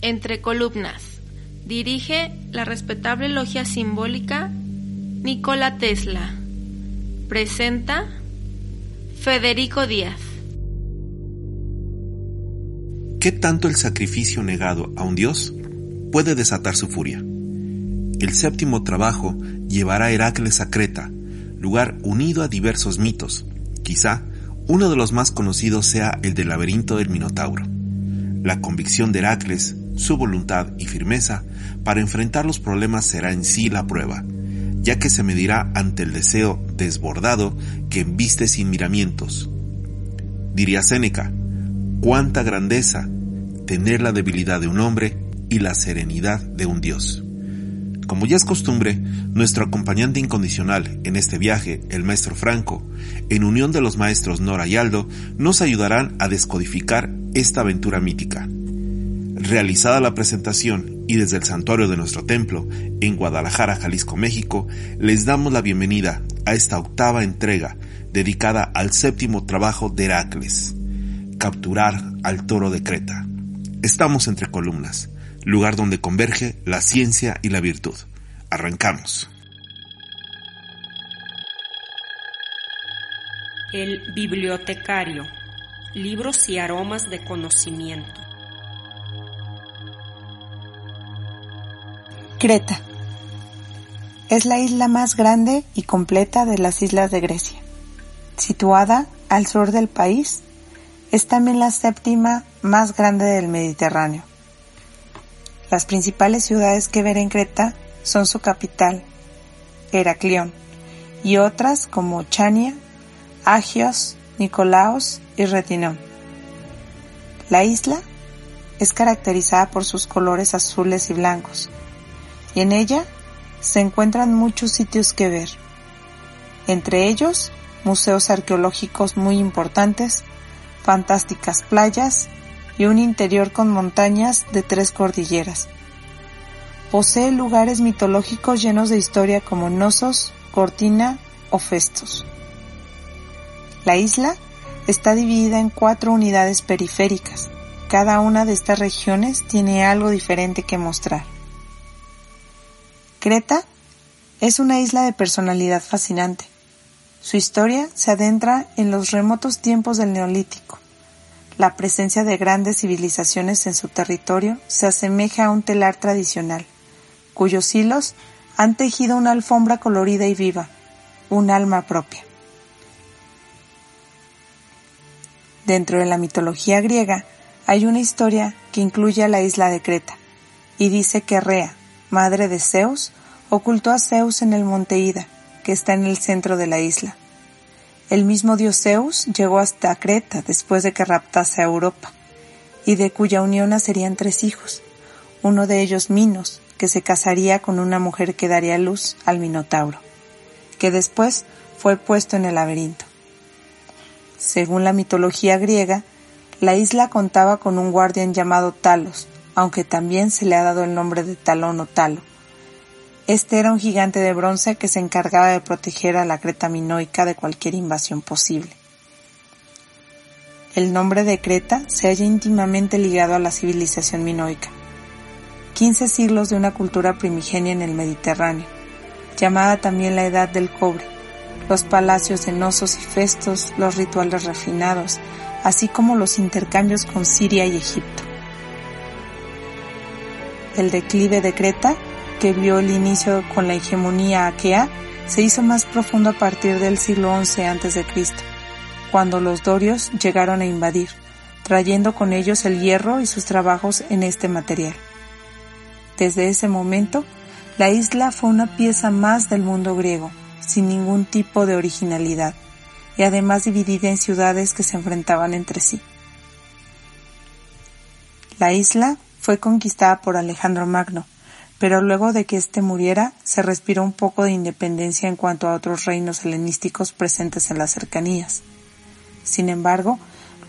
Entre columnas. Dirige la respetable logia simbólica Nikola Tesla. Presenta Federico Díaz. ¿Qué tanto el sacrificio negado a un dios puede desatar su furia? El séptimo trabajo llevará a Heracles a Creta, lugar unido a diversos mitos. Quizá uno de los más conocidos sea el del laberinto del Minotauro. La convicción de Heracles, su voluntad y firmeza para enfrentar los problemas será en sí la prueba, ya que se medirá ante el deseo desbordado que embiste sin miramientos. Diría Séneca, cuánta grandeza tener la debilidad de un hombre y la serenidad de un dios. Como ya es costumbre, nuestro acompañante incondicional en este viaje, el maestro Franco, en unión de los maestros Nora y Aldo, nos ayudarán a descodificar esta aventura mítica. Realizada la presentación y desde el santuario de nuestro templo, en Guadalajara, Jalisco, México, les damos la bienvenida a esta octava entrega dedicada al séptimo trabajo de Heracles, capturar al toro de Creta. Estamos entre columnas lugar donde converge la ciencia y la virtud. Arrancamos. El bibliotecario. Libros y aromas de conocimiento. Creta. Es la isla más grande y completa de las islas de Grecia. Situada al sur del país, es también la séptima más grande del Mediterráneo las principales ciudades que ver en Creta son su capital, Heraclión, y otras como Chania, Agios, Nicolaos y Retinón. La isla es caracterizada por sus colores azules y blancos, y en ella se encuentran muchos sitios que ver, entre ellos museos arqueológicos muy importantes, fantásticas playas y un interior con montañas de tres cordilleras. Posee lugares mitológicos llenos de historia como Nosos, Cortina o Festos. La isla está dividida en cuatro unidades periféricas. Cada una de estas regiones tiene algo diferente que mostrar. Creta es una isla de personalidad fascinante. Su historia se adentra en los remotos tiempos del Neolítico la presencia de grandes civilizaciones en su territorio se asemeja a un telar tradicional, cuyos hilos han tejido una alfombra colorida y viva, un alma propia. Dentro de la mitología griega hay una historia que incluye a la isla de Creta y dice que Rea, madre de Zeus, ocultó a Zeus en el monte Ida, que está en el centro de la isla el mismo dios Zeus llegó hasta Creta después de que raptase a Europa, y de cuya unión nacerían tres hijos, uno de ellos Minos, que se casaría con una mujer que daría luz al Minotauro, que después fue puesto en el laberinto. Según la mitología griega, la isla contaba con un guardián llamado Talos, aunque también se le ha dado el nombre de Talón o Talo, este era un gigante de bronce que se encargaba de proteger a la Creta minoica de cualquier invasión posible. El nombre de Creta se halla íntimamente ligado a la civilización minoica. Quince siglos de una cultura primigenia en el Mediterráneo, llamada también la Edad del Cobre, los palacios de Nosos y Festos, los rituales refinados, así como los intercambios con Siria y Egipto. El declive de Creta que vio el inicio con la hegemonía aquea se hizo más profundo a partir del siglo XI a.C., cuando los dorios llegaron a invadir, trayendo con ellos el hierro y sus trabajos en este material. Desde ese momento, la isla fue una pieza más del mundo griego, sin ningún tipo de originalidad, y además dividida en ciudades que se enfrentaban entre sí. La isla fue conquistada por Alejandro Magno, pero luego de que éste muriera se respiró un poco de independencia en cuanto a otros reinos helenísticos presentes en las cercanías. Sin embargo,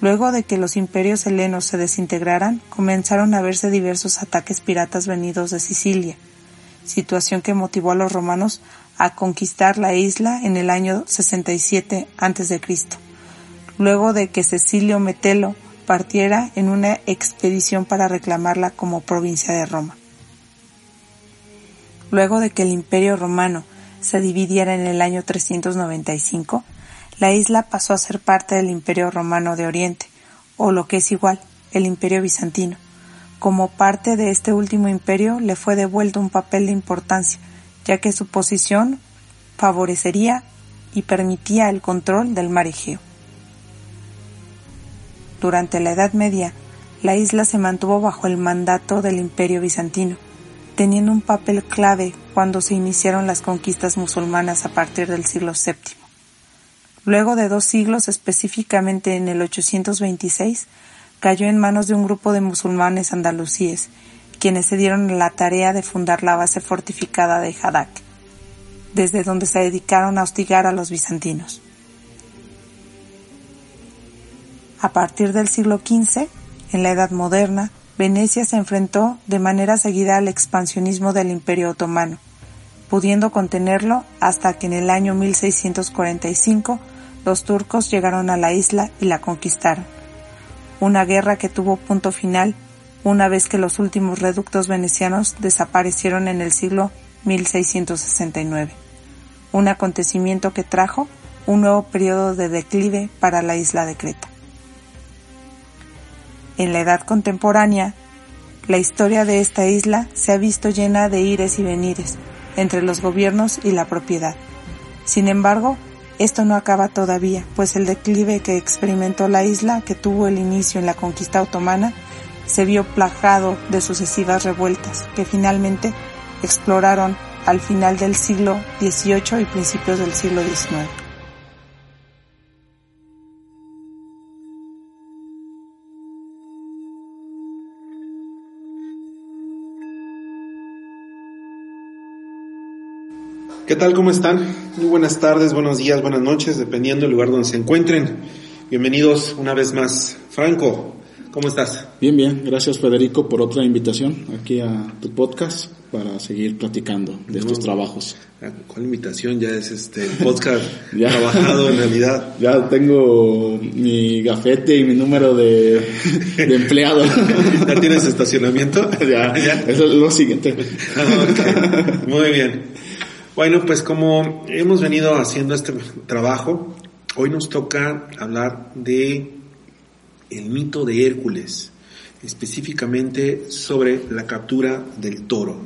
luego de que los imperios helenos se desintegraran, comenzaron a verse diversos ataques piratas venidos de Sicilia, situación que motivó a los romanos a conquistar la isla en el año 67 a.C., luego de que Cecilio Metelo partiera en una expedición para reclamarla como provincia de Roma. Luego de que el Imperio romano se dividiera en el año 395, la isla pasó a ser parte del Imperio romano de Oriente, o lo que es igual, el Imperio bizantino. Como parte de este último imperio le fue devuelto un papel de importancia, ya que su posición favorecería y permitía el control del mar Egeo. Durante la Edad Media, la isla se mantuvo bajo el mandato del Imperio bizantino, teniendo un papel clave cuando se iniciaron las conquistas musulmanas a partir del siglo VII. Luego de dos siglos, específicamente en el 826, cayó en manos de un grupo de musulmanes andalusíes, quienes se dieron la tarea de fundar la base fortificada de Hadak, desde donde se dedicaron a hostigar a los bizantinos. A partir del siglo XV, en la Edad Moderna, Venecia se enfrentó de manera seguida al expansionismo del Imperio Otomano, pudiendo contenerlo hasta que en el año 1645 los turcos llegaron a la isla y la conquistaron. Una guerra que tuvo punto final una vez que los últimos reductos venecianos desaparecieron en el siglo 1669, un acontecimiento que trajo un nuevo periodo de declive para la isla de Creta. En la edad contemporánea, la historia de esta isla se ha visto llena de ires y venires entre los gobiernos y la propiedad. Sin embargo, esto no acaba todavía, pues el declive que experimentó la isla, que tuvo el inicio en la conquista otomana, se vio plagado de sucesivas revueltas que finalmente exploraron al final del siglo XVIII y principios del siglo XIX. ¿Qué tal? ¿Cómo están? Muy buenas tardes, buenos días, buenas noches, dependiendo del lugar donde se encuentren. Bienvenidos una vez más. Franco, ¿cómo estás? Bien, bien. Gracias Federico por otra invitación aquí a tu podcast para seguir platicando de estos trabajos. Ah, ¿Cuál invitación? Ya es este podcast ya. trabajado en realidad. Ya tengo mi gafete y mi número de, de empleado. ¿Ya tienes estacionamiento? ya, ya. Eso es lo siguiente. Ah, okay. Muy bien. Bueno, pues como hemos venido haciendo este trabajo, hoy nos toca hablar de el mito de Hércules, específicamente sobre la captura del toro.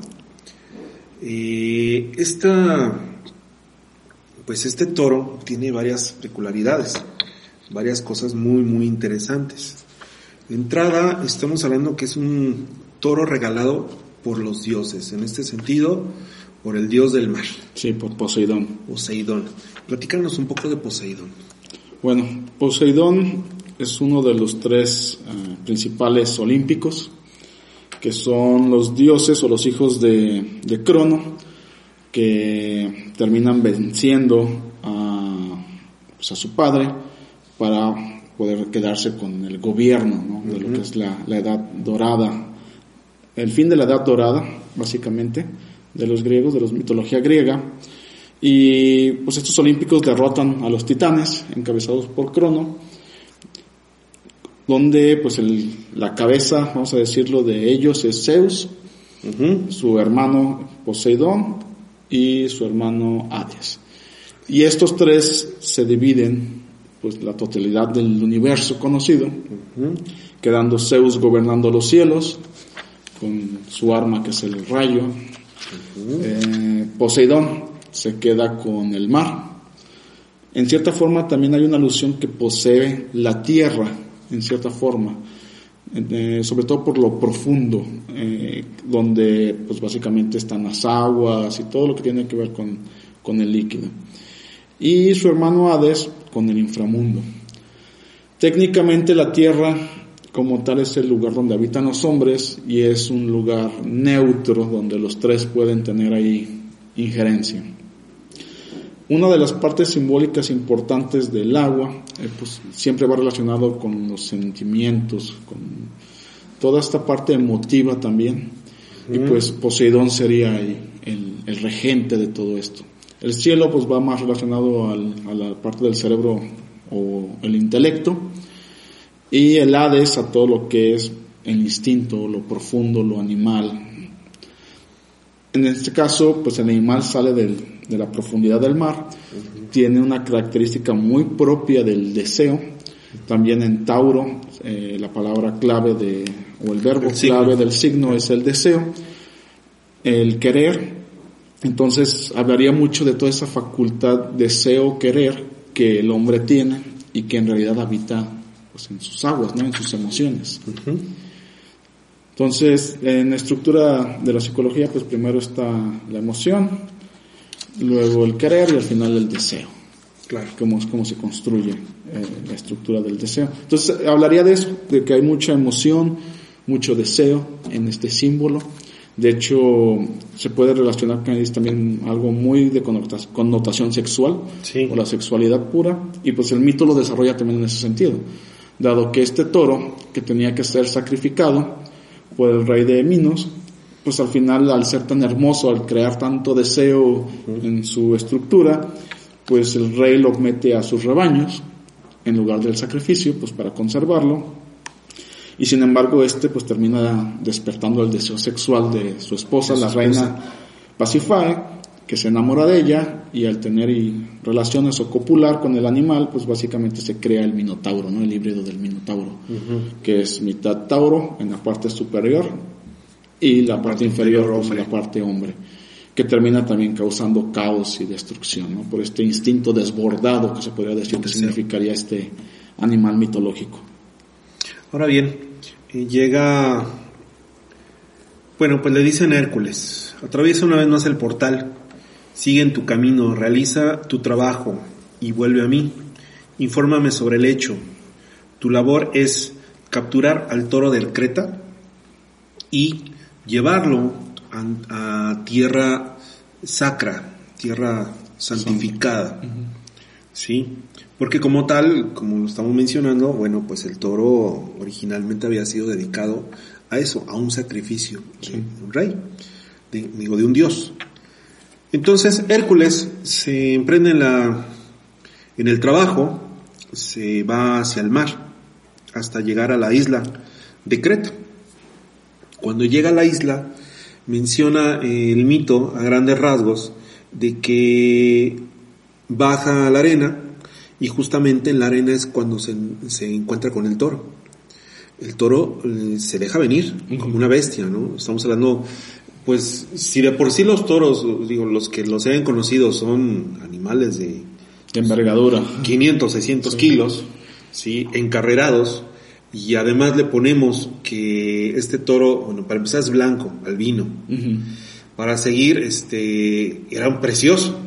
Eh, esta, pues este toro tiene varias peculiaridades, varias cosas muy, muy interesantes. De entrada, estamos hablando que es un toro regalado por los dioses. En este sentido, por el dios del mar. Sí, por Poseidón. Poseidón. Platícanos un poco de Poseidón. Bueno, Poseidón es uno de los tres uh, principales olímpicos, que son los dioses o los hijos de, de Crono, que terminan venciendo a, pues a, su padre para poder quedarse con el gobierno ¿no? de uh -huh. lo que es la, la edad dorada, el fin de la edad dorada, básicamente de los griegos, de la mitología griega. Y pues estos olímpicos derrotan a los titanes, encabezados por Crono, donde pues el, la cabeza, vamos a decirlo, de ellos es Zeus, uh -huh. su hermano Poseidón y su hermano Hades. Y estos tres se dividen pues la totalidad del universo conocido, uh -huh. quedando Zeus gobernando los cielos con su arma que es el rayo, eh, Poseidón se queda con el mar. En cierta forma también hay una alusión que posee la tierra, en cierta forma, eh, sobre todo por lo profundo, eh, donde pues básicamente están las aguas y todo lo que tiene que ver con, con el líquido. Y su hermano Hades con el inframundo. Técnicamente la tierra como tal es el lugar donde habitan los hombres y es un lugar neutro donde los tres pueden tener ahí injerencia. Una de las partes simbólicas importantes del agua eh, pues, siempre va relacionado con los sentimientos, con toda esta parte emotiva también. Mm. Y pues Poseidón sería el, el, regente de todo esto. El cielo pues va más relacionado al, a la parte del cerebro o el intelecto y el Hades a todo lo que es el instinto, lo profundo, lo animal. En este caso, pues el animal sale del, de la profundidad del mar, tiene una característica muy propia del deseo. También en Tauro, eh, la palabra clave de, o el verbo clave del signo es el deseo, el querer. Entonces hablaría mucho de toda esa facultad deseo-querer que el hombre tiene y que en realidad habita pues, en sus aguas, ¿no? en sus emociones. Entonces, en la estructura de la psicología, pues primero está la emoción, luego el querer y al final el deseo. Claro. Cómo, cómo se construye eh, la estructura del deseo. Entonces, hablaría de eso, de que hay mucha emoción, mucho deseo en este símbolo. De hecho, se puede relacionar con también algo muy de connotación sexual, o la sexualidad pura, y pues el mito lo desarrolla también en ese sentido, dado que este toro, que tenía que ser sacrificado por el rey de Minos, pues al final al ser tan hermoso, al crear tanto deseo en su estructura, pues el rey lo mete a sus rebaños en lugar del sacrificio, pues para conservarlo. Y sin embargo este pues termina despertando el deseo sexual de su esposa, la reina Pasifae, que se enamora de ella y al tener relaciones o copular con el animal, pues básicamente se crea el minotauro, ¿no? El híbrido del minotauro, que es mitad tauro en la parte superior y la parte inferior, hombre. la parte hombre, que termina también causando caos y destrucción, ¿no? por este instinto desbordado que se podría decir que significaría este animal mitológico. Ahora bien, eh, llega, bueno, pues le dicen Hércules, atraviesa una vez más el portal, sigue en tu camino, realiza tu trabajo y vuelve a mí, infórmame sobre el hecho. Tu labor es capturar al toro del Creta y llevarlo a, tierra sacra, tierra santificada. ¿Sí? Porque como tal, como lo estamos mencionando, bueno, pues el toro originalmente había sido dedicado a eso, a un sacrificio de un rey, digo, de un dios. Entonces Hércules se emprende en, la, en el trabajo, se va hacia el mar, hasta llegar a la isla de Creta. Cuando llega a la isla, menciona eh, el mito a grandes rasgos de que baja a la arena y justamente en la arena es cuando se, encuentra con el toro. El toro eh, se deja venir como una bestia, ¿no? Estamos hablando, pues, si de por sí los toros, digo, los que los hayan conocido son animales de, envergadura, 500, 600 kilos, sí, encarrerados, y además le ponemos que este toro, bueno, para empezar es blanco, albino. Para seguir, este, era un precioso,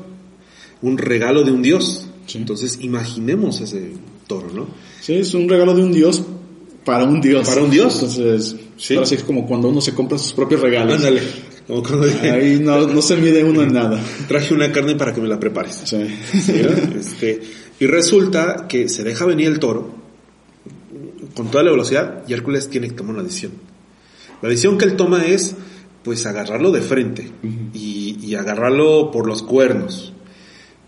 un regalo de un dios. Entonces, imaginemos ese toro, ¿no? Sí, es un regalo de un dios para un dios. Para un dios. Entonces, ¿Sí? así es como cuando uno se compra sus propios regalos. Ándale. Ahí no, no, se mide uno en nada. Traje una carne para que me la prepares. Sí. Este, y resulta que se deja venir el toro con toda la velocidad y Hércules tiene que tomar una decisión. La decisión que él toma es pues agarrarlo de frente y, agarrarlo por los cuernos.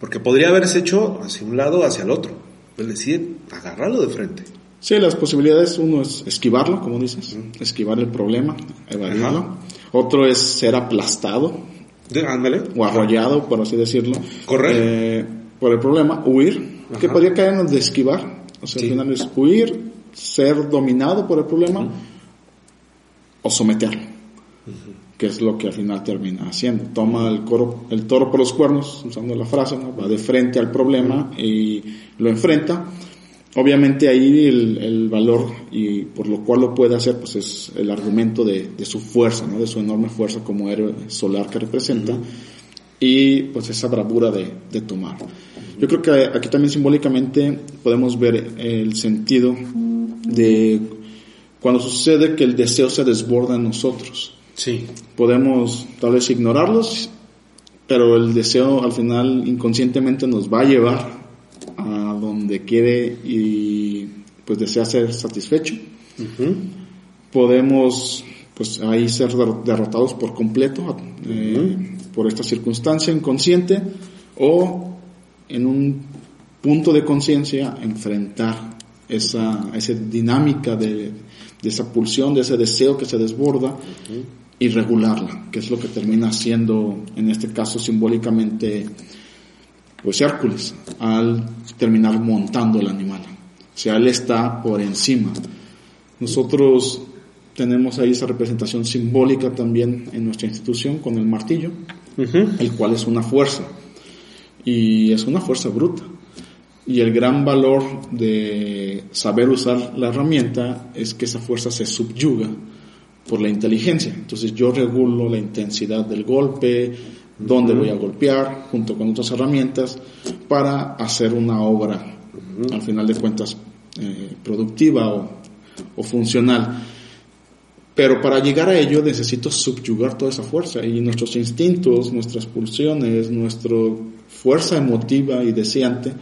Porque podría haberse hecho hacia un lado o hacia el otro. Él decide agarrarlo de frente. Sí, las posibilidades, uno es esquivarlo, como dices, esquivar el problema, evadirlo. Otro es ser aplastado. O arrollado, por así decirlo. Correcto. Eh, por el problema, huir. Que podría caernos de esquivar. O sea, al final es huir, ser dominado por el problema o someterlo, que es lo que al final termina haciendo. Toma el, coro, el toro por los cuernos, usando la frase, va de frente al problema y lo enfrenta. Obviamente ahí el, valor y por lo cual lo puede hacer pues es el argumento de, su fuerza, ¿no? de su enorme fuerza como héroe solar que representa y pues esa bravura de, de tomar. Yo creo que aquí también simbólicamente podemos ver el sentido de cuando sucede que el deseo se desborda en nosotros. Sí. Podemos tal vez ignorarlos, pero el deseo al final inconscientemente nos va a llevar a donde quiere y pues desea ser satisfecho. Podemos pues ahí ser derrotados por completo eh, por esta circunstancia inconsciente o en un punto de conciencia enfrentar esa, esa dinámica de, de, esa pulsión, de ese deseo que se desborda y regularla, que es lo que termina siendo, en este caso simbólicamente, pues Hércules, al terminar montando el animal. O sea, él está por encima. Nosotros tenemos ahí esa representación simbólica también en nuestra institución con el martillo, el cual es una fuerza. Y es una fuerza bruta. Y el gran valor de saber usar la herramienta es que esa fuerza se subyuga por la inteligencia. Entonces yo regulo la intensidad del golpe, dónde voy a golpear, junto con otras herramientas, para hacer una obra, al final de cuentas, eh, productiva o, o, funcional. Pero para llegar a ello necesito subyugar toda esa fuerza y nuestros instintos, nuestras pulsiones, nuestra fuerza emotiva y deseante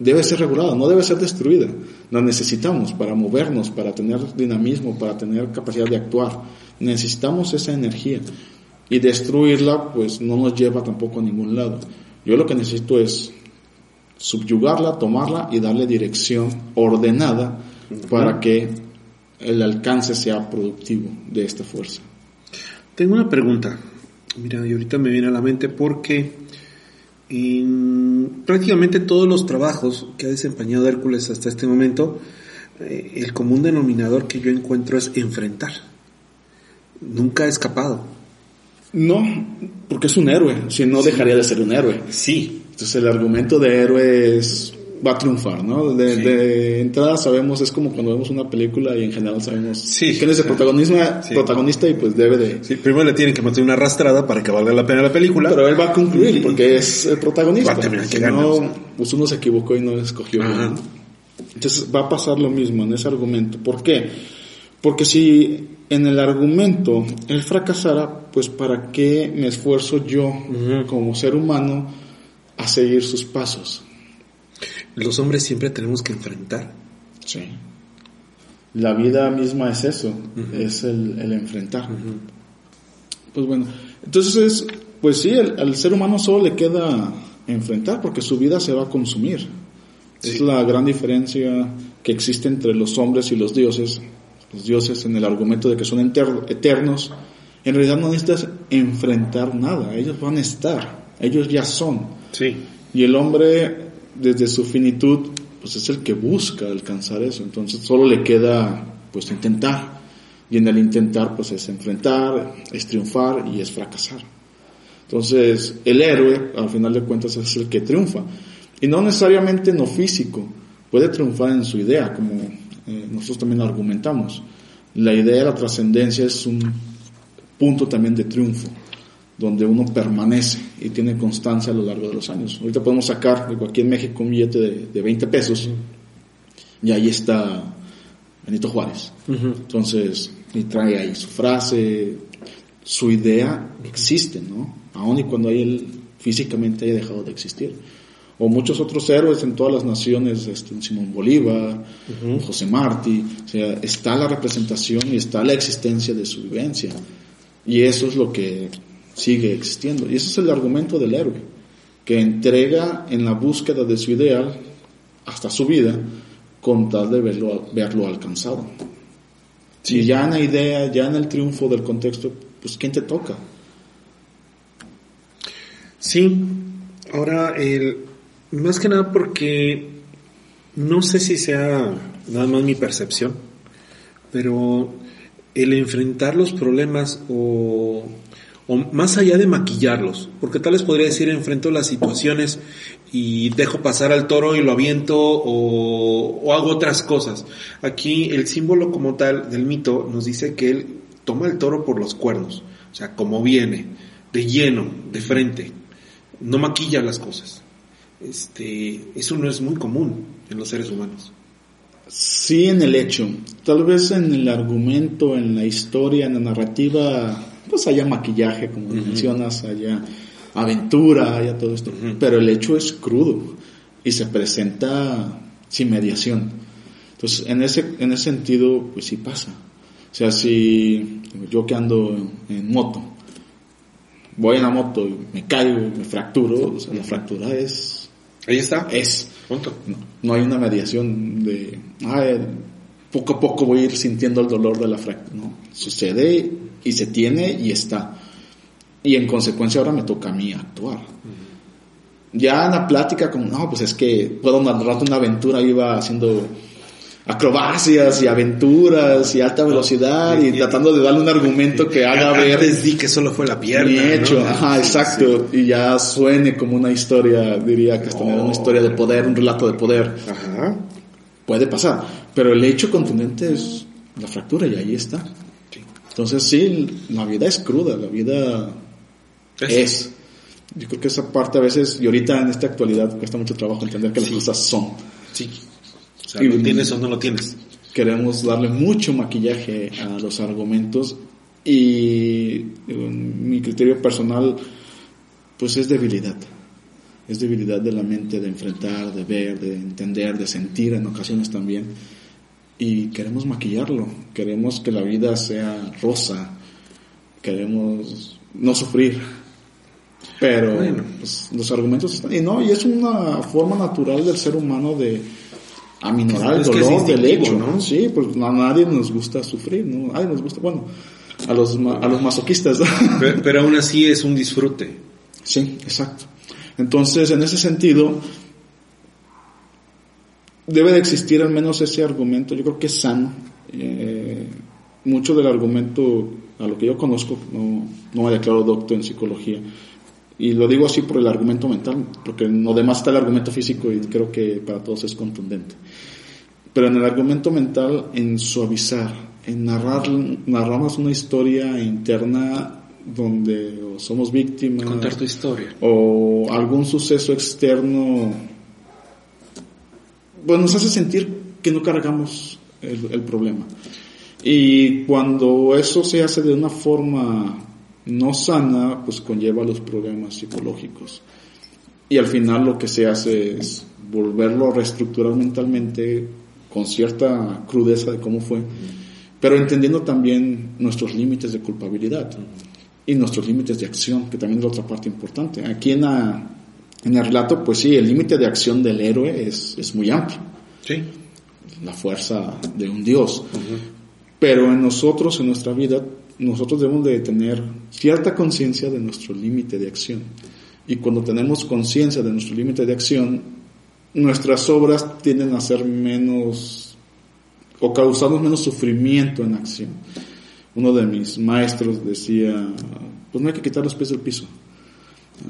debe ser regulada, no debe ser destruida. La necesitamos para movernos, para tener dinamismo, para tener capacidad de actuar. Necesitamos esa energía y destruirla pues no nos lleva tampoco a ningún lado. Yo lo que necesito es subyugarla, tomarla y darle dirección ordenada para que el alcance sea productivo de esta fuerza. Tengo una pregunta. Mira, y ahorita me viene a la mente porque en prácticamente todos los trabajos que ha desempeñado Hércules hasta este momento, eh, el común denominador que yo encuentro es enfrentar. Nunca ha escapado. No, porque es un héroe, si no dejaría de ser un héroe. Sí. Entonces el argumento de héroe es va a triunfar, ¿no? De, sí. de, entrada sabemos, es como cuando vemos una película y en general sabemos sí. quién es el protagonista, sí. protagonista y pues debe de... Sí, primero le tienen que meter una arrastrada para que valga la pena la película. Pero él va a concluir porque es el protagonista. Va a terminar si que no, pues uno se equivocó y no escogió. Ajá. Entonces va a pasar lo mismo en ese argumento. ¿Por qué? Porque si en el argumento él fracasara, pues para qué me esfuerzo yo uh -huh. como ser humano a seguir sus pasos. Los hombres siempre tenemos que enfrentar. Sí. La vida misma es eso, uh -huh. es el, el enfrentar. Uh -huh. Pues bueno, entonces, pues sí, al, al, ser humano solo le queda enfrentar porque su vida se va a consumir. Sí. Es la gran diferencia que existe entre los hombres y los dioses. Los dioses en el argumento de que son eternos, en realidad no necesitas enfrentar nada, ellos van a estar, ellos ya son. Sí. Y el hombre desde su finitud, pues es el que busca alcanzar eso. Entonces solo le queda, pues, intentar. Y en el intentar, pues, es enfrentar, es triunfar y es fracasar. Entonces, el héroe, al final de cuentas, es el que triunfa. Y no necesariamente en lo físico, puede triunfar en su idea, como eh, nosotros también argumentamos. La idea de la trascendencia es un punto también de triunfo donde uno permanece y tiene constancia a lo largo de los años. Ahorita podemos sacar de cualquier México un billete de, de 20 pesos y ahí está Benito Juárez. Uh -huh. Entonces, y trae ahí su frase, su idea existe, ¿no? Aun y cuando él físicamente haya dejado de existir. O muchos otros héroes en todas las naciones, este, Simón Bolívar, uh -huh. José Martí, o sea, está la representación y está la existencia de su vivencia. Y eso es lo que sigue existiendo. Y ese es el argumento del héroe, que entrega en la búsqueda de su ideal hasta su vida con tal de verlo, verlo alcanzado. Sí. Y ya en la idea, ya en el triunfo del contexto, pues ¿quién te toca? Sí, ahora, el, más que nada porque no sé si sea nada más mi percepción, pero el enfrentar los problemas o o más allá de maquillarlos, porque tal vez podría decir enfrento las situaciones y dejo pasar al toro y lo aviento o, o, hago otras cosas. Aquí el símbolo como tal del mito nos dice que él toma el toro por los cuernos, o sea, como viene, de lleno, de frente, no maquilla las cosas. Este, eso no es muy común en los seres humanos. Sí, en el hecho, tal vez en el argumento, en la historia, en la narrativa pues haya maquillaje, como uh -huh. mencionas, haya aventura, haya todo esto. Uh -huh. Pero el hecho es crudo y se presenta sin mediación. Entonces, en ese, en ese sentido, pues sí pasa. O sea, si yo que ando en moto, voy en la moto y me caigo y me fracturo, o sea, la fractura es... Ahí está. Es. Punto. No, no hay una mediación de, poco a poco voy a ir sintiendo el dolor de la fractura. No, sucede y se tiene y está. Y en consecuencia ahora me toca a mí actuar. Ya en la plática, como, no, pues es que puedo narrarte una aventura, iba haciendo acrobacias y aventuras y alta velocidad y, tratando de darle un argumento que haga ver Antes di que solo fue la pierna. hecho, ¿no? ajá, exacto, y ya suene como una historia, diría que es tener una historia de poder, un relato de poder, Ajá. puede pasar, pero el hecho contundente es la fractura y ahí está. Entonces sí, la vida es cruda, la vida es. Yo creo que esa parte a veces, y ahorita en esta actualidad cuesta mucho trabajo entender que las cosas son. Sí. O sea, Y- ¿lo tienes o no lo tienes? Queremos darle mucho maquillaje a los argumentos y en mi criterio personal pues es debilidad. Es debilidad de la mente de enfrentar, de ver, de entender, de sentir en ocasiones también. Y queremos maquillarlo, queremos que la vida sea rosa, queremos no sufrir. Pero Bueno. pues, los argumentos están... Y no, y es una forma natural del ser humano de aminorar el Es que es dolor del hecho. ¿no? Sí, pues a nadie nos gusta sufrir, ¿no? A nadie nos gusta, bueno, a los, a los masoquistas. Pero, pero aún así es un disfrute. Sí, exacto. Entonces, en ese sentido, debe de existir al menos ese argumento, yo creo que es sano. Eh, mucho del argumento, a lo que yo conozco, no, no me declaro doctor en psicología, y lo digo así por el argumento mental, porque en lo demás está el argumento físico y creo que para todos es contundente. Pero en el argumento mental, en suavizar, en narrar, narrarnos una historia interna donde o somos víctimas Contar tu historia. o algún suceso externo, pues nos hace sentir que no cargamos el, el problema. Y cuando eso se hace de una forma no sana, pues conlleva los problemas psicológicos. Y al final lo que se hace es volverlo a reestructurar mentalmente con cierta crudeza de cómo fue, pero entendiendo también nuestros límites de culpabilidad y nuestros límites de acción, que también es la otra parte importante. Aquí en, la- en el relato, pues sí, el límite de acción del héroe es, es muy amplio, Sí. la fuerza de un dios. Pero en nosotros, en nuestra vida, nosotros debemos de tener cierta conciencia de nuestro límite de acción. Y cuando tenemos conciencia de nuestro límite de acción, nuestras obras tienden a ser menos o causarnos menos sufrimiento en acción. Uno de mis maestros decía, pues no hay que quitar los pies del piso.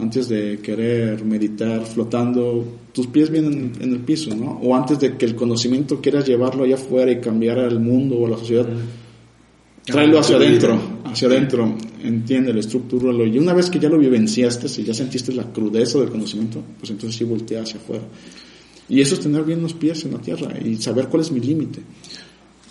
Antes de querer meditar flotando, tus pies vienen en el piso, ¿no? O antes de que el conocimiento quieras llevarlo allá afuera y cambiar al mundo o la sociedad, tráelo hacia adentro, hacia adentro, entiéndelo, estructúralo. Y una vez que ya lo vivenciaste, si ya sentiste la crudeza del conocimiento, pues entonces sí voltea hacia afuera. Y eso es tener bien los pies en la tierra y saber cuál es mi límite.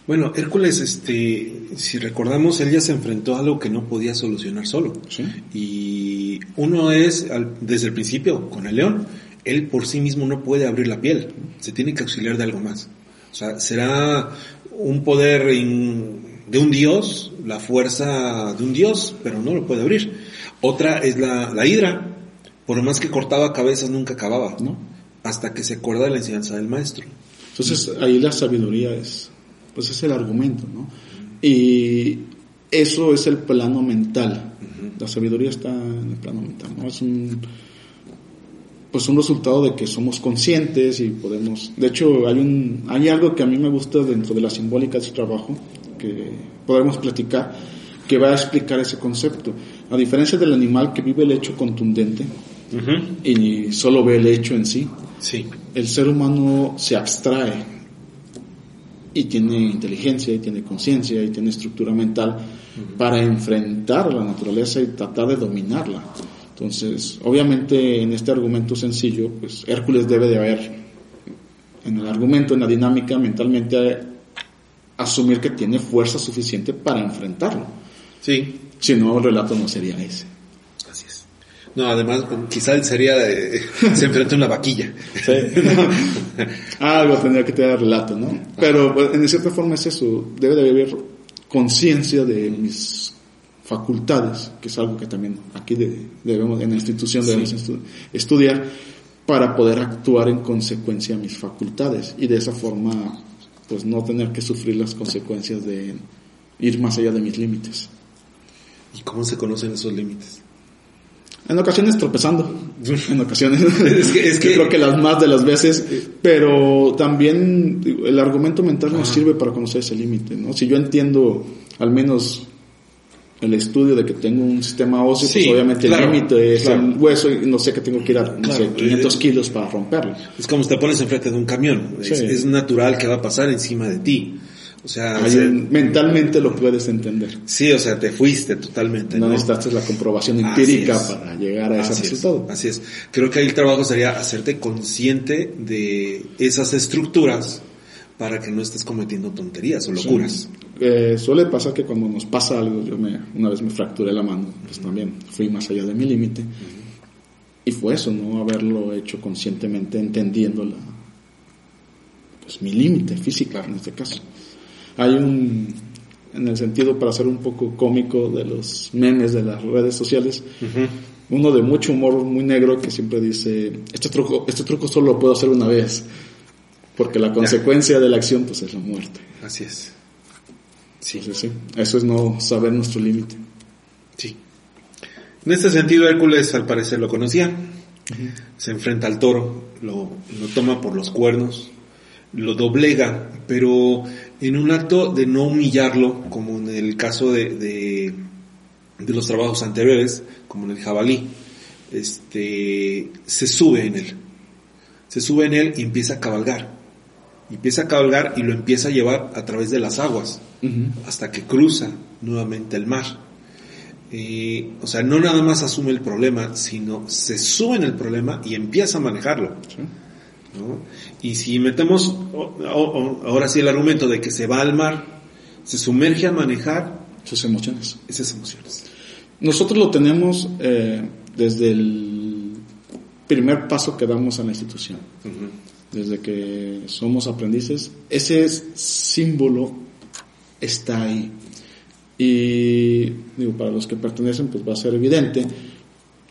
Bueno, Hércules, este, si recordamos, él ya se enfrentó a algo que no podía solucionar solo. ¿sí? Y uno es, al- desde el principio, con el león, él por sí mismo no puede abrir la piel, se tiene que auxiliar de algo más. O sea, será un poder in- de un dios, la fuerza de un dios, pero no lo puede abrir. Otra es la, la hidra, por más que cortaba cabezas nunca acababa, ¿No? hasta que se acuerda de la enseñanza del maestro. Entonces ahí la sabiduría es, pues es el argumento, ¿no? Y eso es el plano mental. La sabiduría está en el plano mental, ¿no? Es un, pues un resultado de que somos conscientes y podemos, de hecho hay un, hay algo que a mí me gusta dentro de la simbólica de su trabajo, que podemos platicar, que va a explicar ese concepto. A diferencia del animal que vive el hecho contundente y solo ve el hecho en sí, Sí. el ser humano se abstrae y tiene inteligencia y tiene conciencia y tiene estructura mental para enfrentar la naturaleza y tratar de dominarla. Entonces, obviamente en este argumento sencillo, pues Hércules debe de haber, en el argumento, en la dinámica, mentalmente asumir que tiene fuerza suficiente para enfrentarlo. Sí. Si no, el relato no sería ese. Así es. No, además, quizá él sería, se enfrenta a una vaquilla. Algo tendría que tener relato, ¿no? Pero pues, en cierta forma es eso, debe de haber conciencia de mis facultades, que es algo que también aquí debemos, en la institución debemos estudiar, para poder actuar en consecuencia a mis facultades y de esa forma pues no tener que sufrir las consecuencias de ir más allá de mis límites. ¿Y cómo se conocen esos límites? En ocasiones tropezando, en ocasiones es que, es que creo que las más de las veces, pero también el argumento mental nos sirve para conocer ese límite, ¿no? Si yo entiendo al menos el estudio de que tengo un sistema óseo, pues obviamente el límite es el hueso y no sé que tengo que ir a no sé, 500 kilos para romperlo. Es como si te pones enfrente de un camión, es, natural que va a pasar encima de ti. O sea, mentalmente lo puedes entender. Sí, o sea, te fuiste totalmente. No, necesitas la comprobación empírica para llegar a ese resultado. así es. Creo que ahí el trabajo sería hacerte consciente de esas estructuras para que no estés cometiendo tonterías o locuras. Eh, suele pasar que cuando nos pasa algo, yo me, una vez me fracturé la mano, pues también fui más allá de mi límite. Y fue eso, no haberlo hecho conscientemente, entendiendo la, pues mi límite físico en este caso. Hay un, en el sentido para ser un poco cómico de los memes de las redes sociales, uno de mucho humor muy negro que siempre dice, este truco, este truco solo lo puedo hacer una vez, porque la consecuencia de la acción pues es la muerte. Así es. Sí. sí. Eso es no saber nuestro límite. Sí. En este sentido, Hércules al parecer lo conocía. Se enfrenta al toro, lo, lo, toma por los cuernos, lo doblega, pero en un acto de no humillarlo, como en el caso de, de, los trabajos anteriores, como en el jabalí, este, se sube en él. Se sube en él y empieza a cabalgar. Empieza a cabalgar y lo empieza a llevar a través de las aguas, hasta que cruza nuevamente el mar. Eh, o sea, no nada más asume el problema, sino se sube en el problema y empieza a manejarlo. Y si metemos ahora sí el argumento de que se va al mar, se sumerge a manejar sus emociones. Esas emociones. Nosotros lo tenemos eh, desde el primer paso que damos a la institución. Desde que somos aprendices, ese símbolo está ahí. Y digo, para los que pertenecen, pues va a ser evidente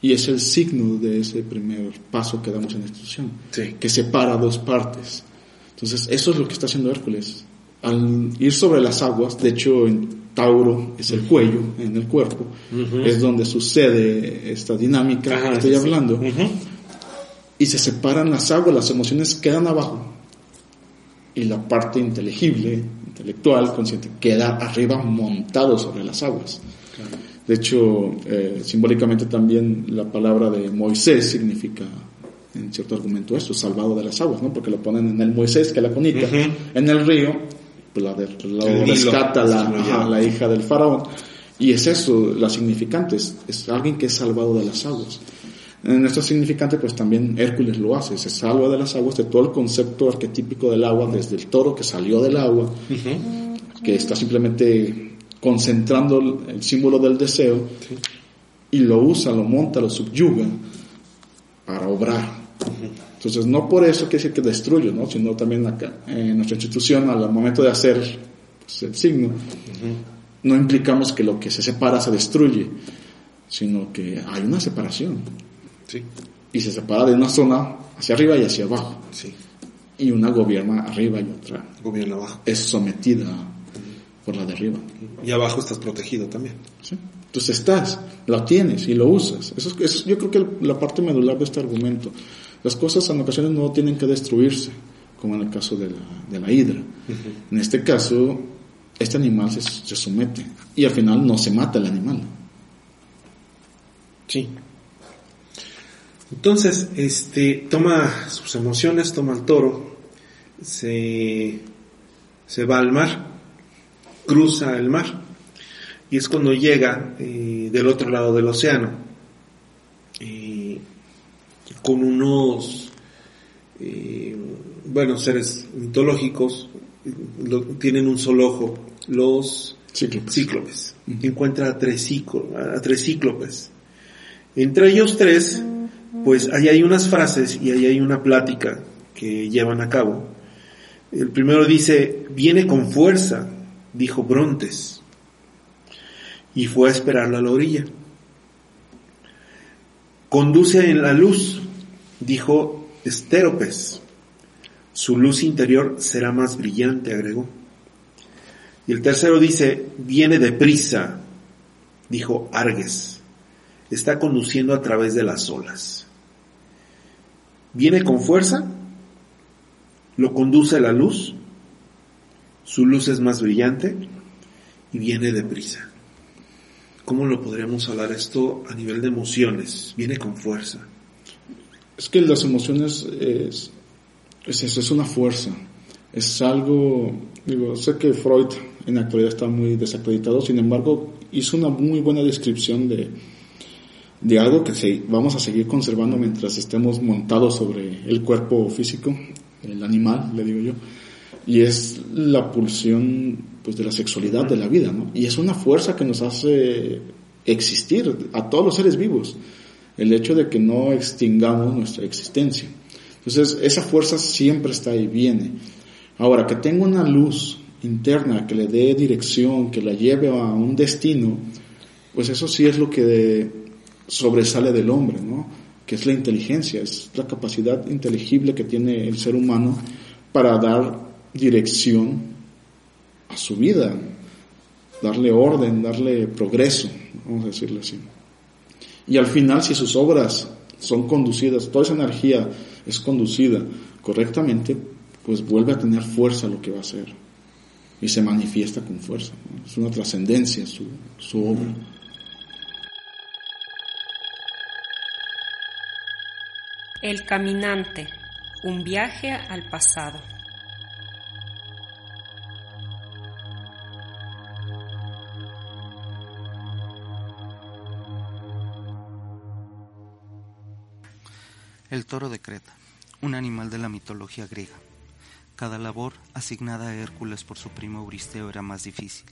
y es el signo de ese primer paso que damos en la institución, que separa dos partes. Entonces, eso es lo que está haciendo Hércules. Al ir sobre las aguas, de hecho en Tauro es el cuello, en el cuerpo, es donde sucede esta dinámica que estoy hablando, y se separan las aguas, las emociones quedan abajo, y la parte inteligible, intelectual, consciente, queda arriba montado sobre las aguas. De hecho, eh, simbólicamente también la palabra de Moisés significa, en cierto argumento, esto, salvado de las aguas, ¿no? Porque lo ponen en el Moisés, que es la conita, en el río, pues la, de, la rescata la, la, hija del faraón. Y es eso, la significante, es, alguien que es salvado de las aguas. En nuestro significante, pues también Hércules lo hace, se salva de las aguas, de todo el concepto arquetípico del agua, desde el toro que salió del agua, que está simplemente concentrando el símbolo del deseo y lo usa, lo monta, lo subyuga para obrar. Entonces, no por eso quiere decir que destruye, ¿no? sino también acá, en nuestra institución, al momento de hacer pues, el signo, no implicamos que lo que se separa se destruye, sino que hay una separación. Y se separa de una zona hacia arriba y hacia abajo. Y una gobierna arriba y otra gobierna abajo. es sometida por la de arriba. Y abajo estás protegido también. ¿Sí? Entonces estás, lo tienes y lo usas. Eso es, yo creo que la parte medular de este argumento. Las cosas en ocasiones no tienen que destruirse, como en el caso de la, de la hidra. En este caso, este animal se, se, somete y al final no se mata el animal. Sí. Entonces, este, toma sus emociones, toma el toro, se, se va al mar cruza el mar y es cuando llega eh, del otro lado del océano eh, con unos eh, bueno seres mitológicos tienen un solo ojo los cíclopes, encuentra a tres, a tres cíclopes. Entre ellos tres pues ahí hay unas frases y ahí hay una plática que llevan a cabo el primero dice viene con fuerza dijo Brontes. y fue a esperarla a la orilla. Conduce en la luz, dijo Estéropes. Su luz interior será más brillante, agregó. Y el tercero dice, viene deprisa, dijo Arges. Está conduciendo a través de las olas. Viene con fuerza, lo conduce la luz, su luz es más brillante y viene deprisa. ¿Cómo lo podríamos hablar esto a nivel de emociones? Viene con fuerza. Es que las emociones es, es eso, es una fuerza. Es algo, digo, sé que Freud en la actualidad está muy desacreditado, sin embargo, hizo una muy buena descripción de, de algo que se, vamos a seguir conservando mientras estemos montados sobre el cuerpo físico, el animal, le digo yo, y es la pulsión pues, de la sexualidad de la vida, ¿no? Y es una fuerza que nos hace existir a todos los seres vivos, el hecho de que no extingamos nuestra existencia. Entonces, esa fuerza siempre está ahí, viene. Ahora, que tenga una luz interna que le dé dirección, que la lleve a un destino, pues eso sí es lo que sobresale del hombre, ¿no? Que es la inteligencia, es la capacidad inteligible que tiene el ser humano para dar dirección a su vida, darle orden, darle progreso, vamos a decirlo así. Y al final, si sus obras son conducidas, toda esa energía es conducida correctamente, pues vuelve a tener fuerza lo que va a hacer y se manifiesta con fuerza. Es una trascendencia su, su obra. El caminante, un viaje al pasado. El toro de Creta, un animal de la mitología griega. Cada labor asignada a Hércules por su primo Euristeo era más difícil.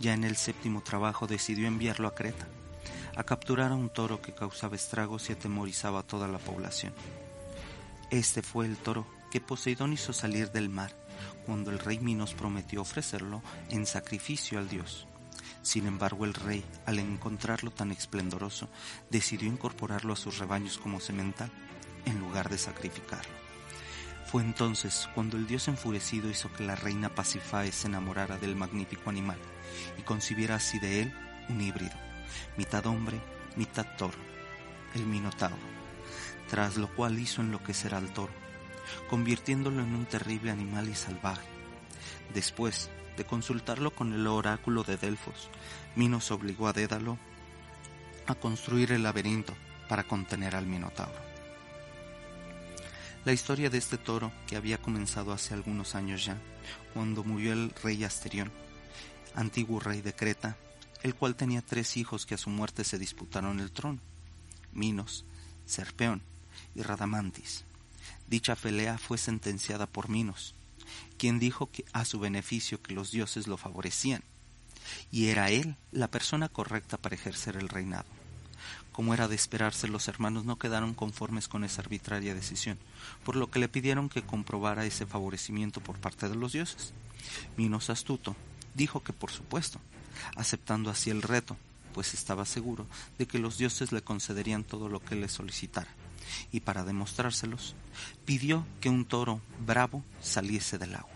Ya en el séptimo trabajo decidió enviarlo a Creta, a capturar a un toro que causaba estragos y atemorizaba a toda la población. Este fue el toro que Poseidón hizo salir del mar cuando el rey Minos prometió ofrecerlo en sacrificio al dios. Sin embargo, el rey, al encontrarlo tan esplendoroso, decidió incorporarlo a sus rebaños como semental, en lugar de sacrificarlo. Fue entonces cuando el dios enfurecido hizo que la reina Pasifae se enamorara del magnífico animal y concibiera así de él un híbrido, mitad hombre, mitad toro, el Minotauro, tras lo cual hizo enloquecer al toro, convirtiéndolo en un terrible animal y salvaje. Después de consultarlo con el oráculo de Delfos, Minos obligó a Dédalo a construir el laberinto para contener al Minotauro. La historia de este toro, que había comenzado hace algunos años ya, cuando murió el rey Asterión, antiguo rey de Creta, el cual tenía tres hijos que a su muerte se disputaron el trono, Minos, Serpeón y Radamantis. Dicha pelea fue sentenciada por Minos, quien dijo que a su beneficio que los dioses lo favorecían, y era él la persona correcta para ejercer el reinado. Como era de esperarse, los hermanos no quedaron conformes con esa arbitraria decisión, por lo que le pidieron que comprobara ese favorecimiento por parte de los dioses. Minos astuto dijo que por supuesto, aceptando así el reto, pues estaba seguro de que los dioses le concederían todo lo que le solicitara, y para demostrárselos, pidió que un toro bravo saliese del agua.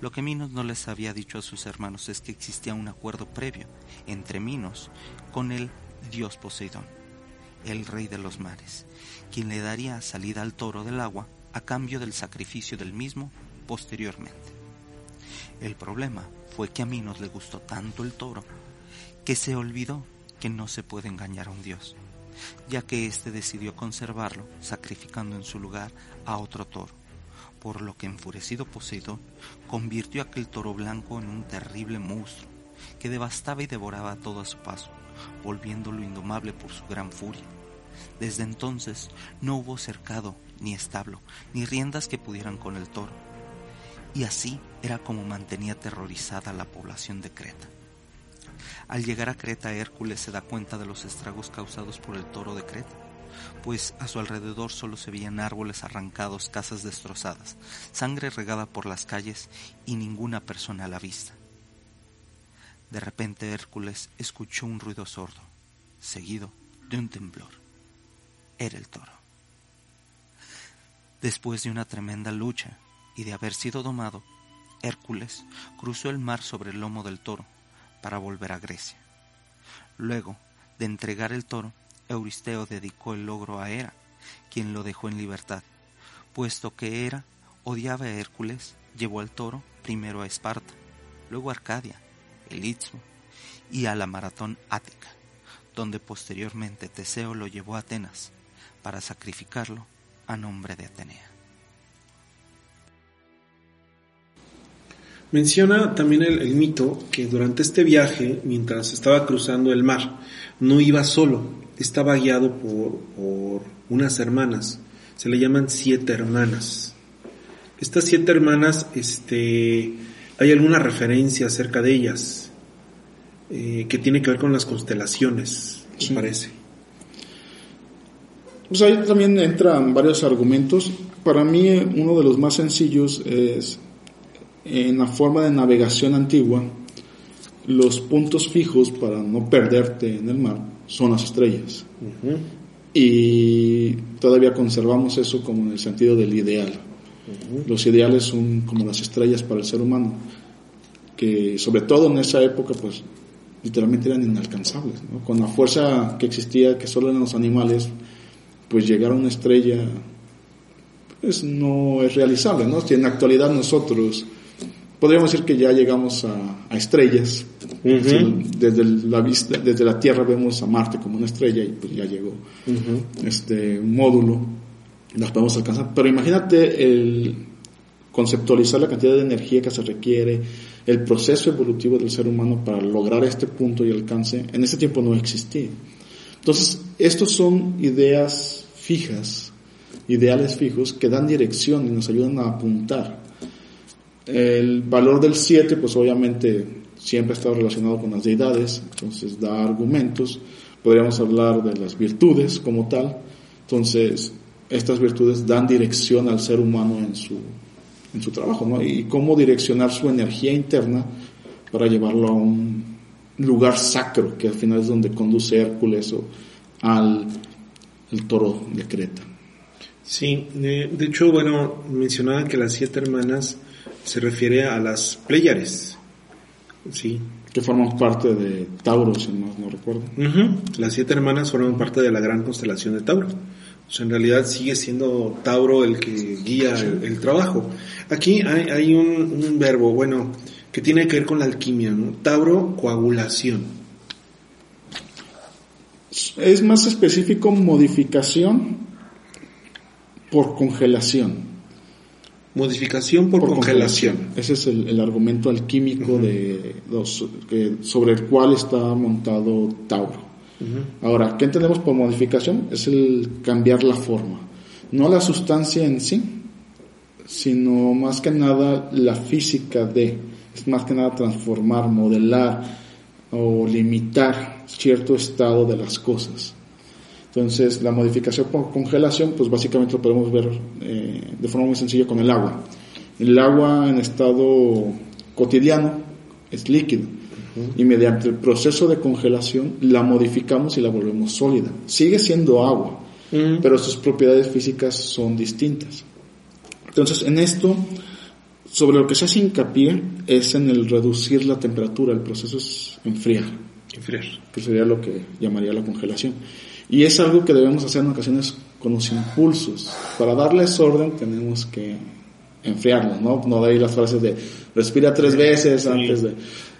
Lo que Minos no les había dicho a sus hermanos es que existía un acuerdo previo entre Minos con el dios Poseidón, el rey de los mares, quien le daría salida al toro del agua a cambio del sacrificio del mismo posteriormente. El problema fue que a Minos le gustó tanto el toro que se olvidó que no se puede engañar a un dios, ya que éste decidió conservarlo sacrificando en su lugar a otro toro, por lo que enfurecido Poseidón convirtió aquel toro blanco en un terrible monstruo que devastaba y devoraba todo a su paso volviéndolo indomable por su gran furia. Desde entonces no hubo cercado, ni establo, ni riendas que pudieran con el toro. Y así era como mantenía aterrorizada la población de Creta. Al llegar a Creta, Hércules se da cuenta de los estragos causados por el toro de Creta, pues a su alrededor solo se veían árboles arrancados, casas destrozadas, sangre regada por las calles y ninguna persona a la vista. De repente Hércules escuchó un ruido sordo, seguido de un temblor. Era el toro. Después de una tremenda lucha y de haber sido domado, Hércules cruzó el mar sobre el lomo del toro para volver a Grecia. Luego de entregar el toro, Euristeo dedicó el logro a Hera, quien lo dejó en libertad, puesto que Hera odiaba a Hércules, llevó al toro primero a Esparta, luego a Arcadia, el Istmo y a la maratón ática, donde posteriormente Teseo lo llevó a Atenas para sacrificarlo a nombre de Atenea. Menciona también el, mito que durante este viaje, mientras estaba cruzando el mar, no iba solo, estaba guiado por, por unas hermanas, se le llaman siete hermanas. Estas siete hermanas, este, hay alguna referencia acerca de ellas eh, que tiene que ver con las constelaciones, me parece. Pues ahí también entran varios argumentos. Para mí uno de los más sencillos es en la forma de navegación antigua, los puntos fijos para no perderte en el mar son las estrellas. Y todavía conservamos eso como en el sentido del ideal. Los ideales son como las estrellas para el ser humano, que sobre todo en esa época, pues literalmente eran inalcanzables. Con la fuerza que existía, que solo en los animales, pues llegar a una estrella pues no es realizable. ¿no? Si en la actualidad nosotros podríamos decir que ya llegamos a, estrellas. desde la vista, desde la Tierra vemos a Marte como una estrella y pues ya llegó este módulo, las podemos alcanzar. Pero imagínate el conceptualizar la cantidad de energía que se requiere, el proceso evolutivo del ser humano para lograr este punto y alcance, en ese tiempo no existía. Entonces, estos son ideas fijas, ideales fijos que dan dirección y nos ayudan a apuntar. El valor del 7, pues obviamente siempre ha estado relacionado con las deidades, entonces da argumentos. Podríamos hablar de las virtudes como tal. Entonces, estas virtudes dan dirección al ser humano en su, en su trabajo, ¿no? Y cómo direccionar su energía interna para llevarlo a un lugar sacro, que al final es donde conduce Hércules o al el toro de Creta. Sí, de, hecho, bueno, mencionaba que las siete hermanas se refiere a las Pléyares. Sí. Que forman parte de Tauro, si no, no recuerdo. Las siete hermanas forman parte de la gran constelación de Tauro. O sea, en realidad sigue siendo Tauro el que guía el, trabajo. Aquí hay, hay un, verbo, bueno, que tiene que ver con la alquimia, ¿no? Tauro, coagulación. Es más específico modificación por congelación. Modificación por, congelación. Ese es el, argumento alquímico de los, sobre el cual está montado Tauro. Ahora, ¿qué entendemos por modificación? Es el cambiar la forma. No la sustancia en sí, sino más que nada la física de, es más que nada transformar, modelar o limitar cierto estado de las cosas. Entonces, la modificación por congelación, pues básicamente lo podemos ver eh, de forma muy sencilla con el agua. El agua en estado cotidiano es líquido y mediante el proceso de congelación la modificamos y la volvemos sólida. Sigue siendo agua, pero sus propiedades físicas son distintas. Entonces, en esto, sobre lo que se hace hincapié es en el reducir la temperatura, el proceso es enfriar. Enfriar. Que sería lo que llamaría la congelación. Y es algo que debemos hacer en ocasiones con los impulsos. Para darles orden tenemos que enfriarlos, ¿no? No de ahí las frases de respira tres veces antes de...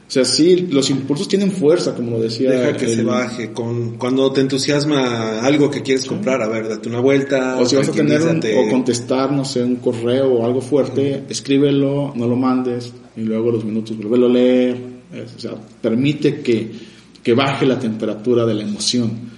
O sea, sí, los impulsos tienen fuerza, como lo decía. Deja que se baje. Con, cuando te entusiasma algo que quieres comprar, a ver, date una vuelta. O si vas a tener o contestar, no sé, un correo o algo fuerte, escríbelo, no lo mandes y luego los minutos vuelve a leer. O sea, permite que, que baje la temperatura de la emoción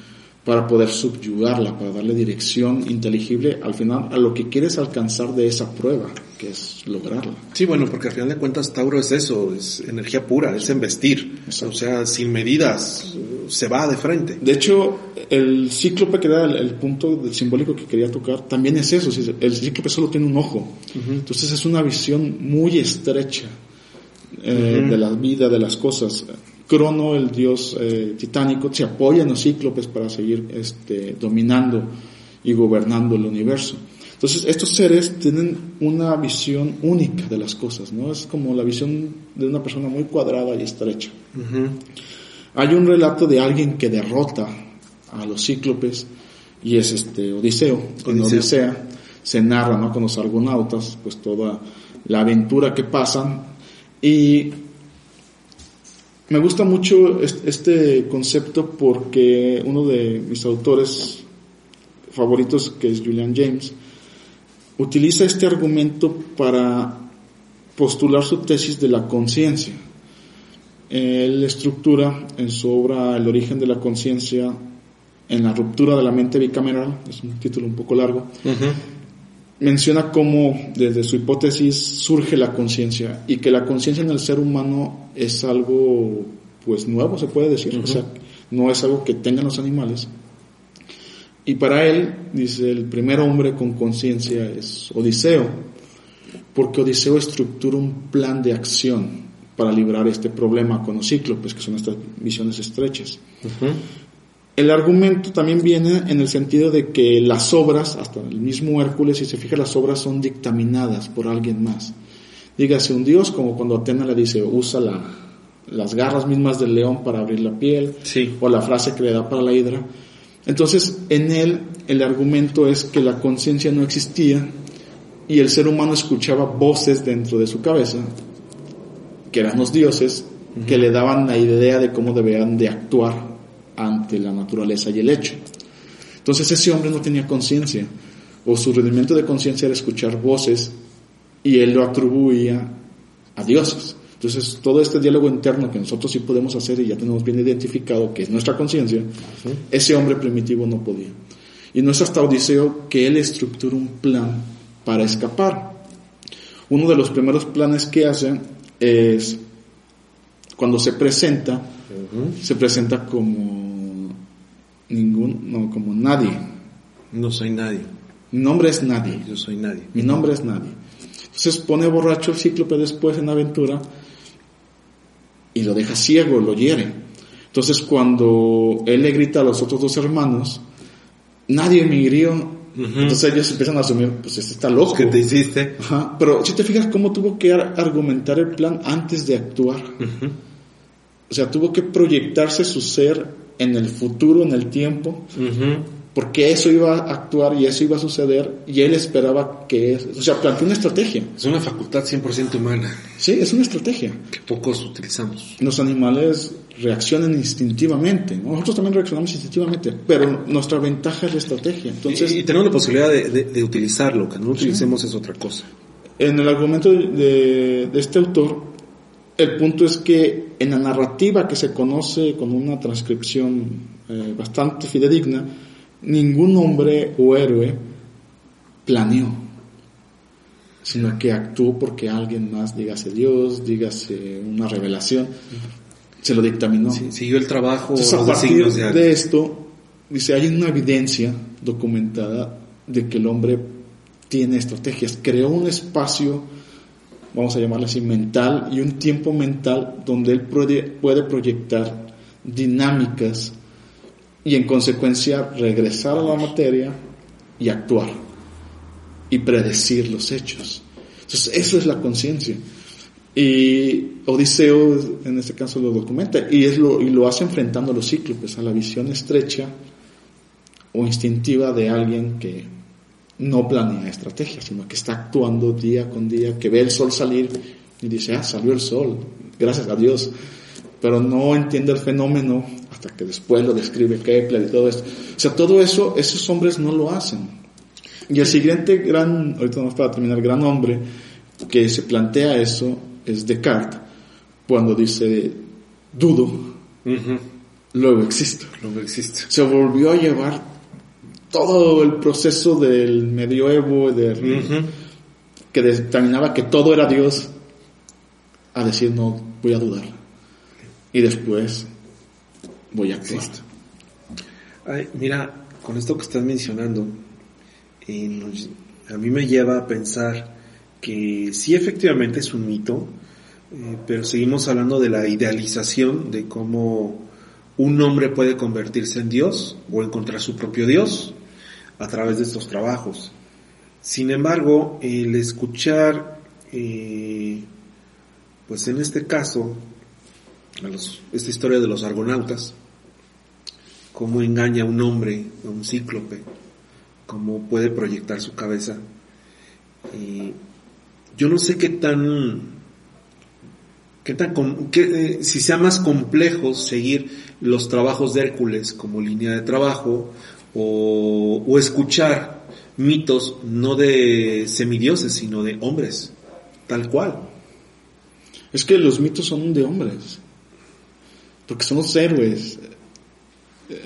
para poder subyugarla, para darle dirección inteligible al final a lo que quieres alcanzar de esa prueba, que es lograrla. Sí, bueno, porque al final de cuentas Tauro es eso, es energía pura, es investir, o sea, sin medidas, se va de frente. De hecho, el cíclope que era el, punto del simbólico que quería tocar, también es eso, el cíclope solo tiene un ojo, entonces es una visión muy estrecha eh, de la vida, de las cosas Crono, el dios eh, titánico, se apoya en los cíclopes para seguir este, dominando y gobernando el universo. Entonces, estos seres tienen una visión única de las cosas, ¿no? Es como la visión de una persona muy cuadrada y estrecha. Hay un relato de alguien que derrota a los cíclopes y es este Odiseo. En Odisea se narra, ¿no? Con los argonautas, pues toda la aventura que pasan y me gusta mucho este concepto porque uno de mis autores favoritos, que es Julian James, utiliza este argumento para postular su tesis de la conciencia. Él estructura en su obra El origen de la conciencia en la ruptura de la mente bicameral, es un título un poco largo, menciona cómo desde su hipótesis surge la conciencia y que la conciencia en el ser humano es algo pues nuevo, se puede decir, o sea, no es algo que tengan los animales, y para él, dice, el primer hombre con conciencia es Odiseo, porque Odiseo estructura un plan de acción para librar este problema con los cíclopes, que son estas visiones estrechas. El argumento también viene en el sentido de que las obras, hasta el mismo Hércules, si se fija, las obras son dictaminadas por alguien más. Dígase un dios, como cuando Atena le dice, usa las garras mismas del león para abrir la piel, o la frase que le da para la hidra. Entonces, en él el argumento es que la conciencia no existía y el ser humano escuchaba voces dentro de su cabeza, que eran los dioses, que le daban la idea de cómo debían de actuar ante la naturaleza y el hecho. Entonces ese hombre no tenía conciencia, o su rendimiento de conciencia era escuchar voces, y él lo atribuía a dioses. Entonces, todo este diálogo interno que nosotros sí podemos hacer y ya tenemos bien identificado, que es nuestra conciencia, ese hombre primitivo no podía. Y no es hasta Odiseo que él estructura un plan para escapar. Uno de los primeros planes que hace es, cuando se presenta, se presenta como ningún, no, como nadie. No soy nadie. Mi nombre es nadie. Yo soy nadie. Mi nombre es nadie. Entonces pone borracho el cíclope después en aventura y lo deja ciego, lo hiere. Entonces cuando él le grita a los otros dos hermanos, nadie me hirió. Entonces ellos empiezan a asumir, pues este está loco. ¿Qué te hiciste? Pero si te fijas cómo tuvo que argumentar el plan antes de actuar. O sea, tuvo que proyectarse su ser en el futuro, en el tiempo, porque eso iba a actuar y eso iba a suceder y él esperaba que, o sea, planteó una estrategia. Es una facultad 100% humana. Sí, es una estrategia. Que pocos utilizamos. Los animales reaccionan instintivamente, nosotros también reaccionamos instintivamente, pero nuestra ventaja es la estrategia. Entonces, y, tenemos la posibilidad de, utilizarlo, que no utilicemos es otra cosa. En el argumento de, este autor, el punto es que en la narrativa que se conoce con una transcripción eh, bastante fidedigna, ningún hombre o héroe planeó, sino que actuó porque alguien más, dígase Dios, dígase una revelación, se lo dictaminó. siguió el trabajo. a partir de, esto, dice, hay una evidencia documentada de que el hombre tiene estrategias, creó un espacio, vamos a llamarlo así, mental y un tiempo mental donde él puede, puede proyectar dinámicas y en consecuencia regresar a la materia y actuar y predecir los hechos. Entonces, eso es la conciencia. Y Odiseo en este caso lo documenta y, es lo, y lo hace enfrentando a los cíclopes, a la visión estrecha o instintiva de alguien que no planea estrategia, sino que está actuando día con día, que ve el sol salir y dice, ah, salió el sol, gracias a Dios, pero no entiende el fenómeno hasta que después lo describe Kepler y todo esto. O sea, todo eso, esos hombres no lo hacen. Y el siguiente gran, ahorita vamos para terminar, gran hombre que se plantea eso es Descartes, cuando dice, dudo, luego existo. Luego existo. Se volvió a llevar todo el proceso del medioevo, de, que determinaba que todo era Dios, a decir, no, voy a dudar. Y después voy a actuar. Ay, mira, con esto que estás mencionando, a mí me lleva a pensar que sí efectivamente es un mito, Eh, pero seguimos hablando de la idealización de cómo un hombre puede convertirse en Dios o encontrar su propio Dios a través de estos trabajos. Sin embargo, el escuchar, eh, pues en este caso, esta historia de los argonautas, cómo engaña a un hombre, a un cíclope, cómo puede proyectar su cabeza. Eh, yo no sé qué tan, qué tan, qué, eh, si sea más complejo seguir los trabajos de Hércules como línea de trabajo o, o escuchar mitos no de semidioses, sino de hombres, tal cual. Es que los mitos son de hombres, porque son los héroes.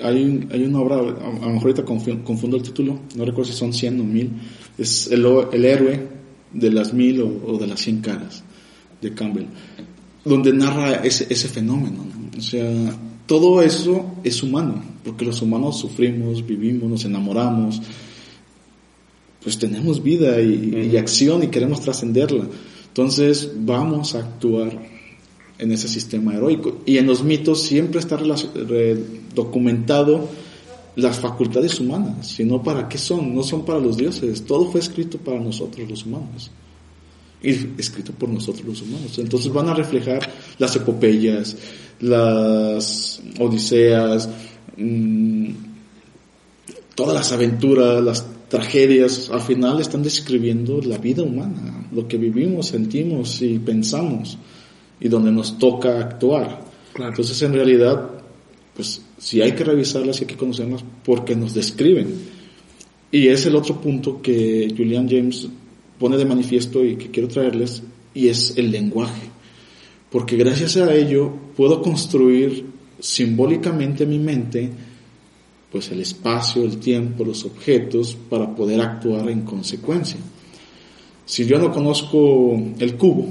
Hay, hay una obra, a lo mejor ahorita confundo el título, no recuerdo si son 100 o 1000, es el, el héroe de las mil o, de las cien caras de Campbell, donde narra ese, ese fenómeno. O sea, todo eso es humano, porque los humanos sufrimos, vivimos, nos enamoramos, pues tenemos vida y, acción y queremos trascenderla. Entonces vamos a actuar en ese sistema heroico. Y en los mitos siempre está documentado las facultades humanas, sino para qué son, no son para los dioses, todo fue escrito para nosotros los humanos. Escrito por nosotros los humanos. Entonces van a reflejar las epopeyas, las odiseas, mm, todas las aventuras, las tragedias, al final están describiendo la vida humana, lo que vivimos, sentimos y pensamos, y donde nos toca actuar. Entonces, en realidad, pues si hay que revisarlas y hay que conocerlas porque nos describen. Y es el otro punto que Julian James pone de manifiesto y que quiero traerles, y es el lenguaje. Porque gracias a ello puedo construir simbólicamente mi mente pues el espacio, el tiempo, los objetos para poder actuar en consecuencia. Si yo no conozco el cubo,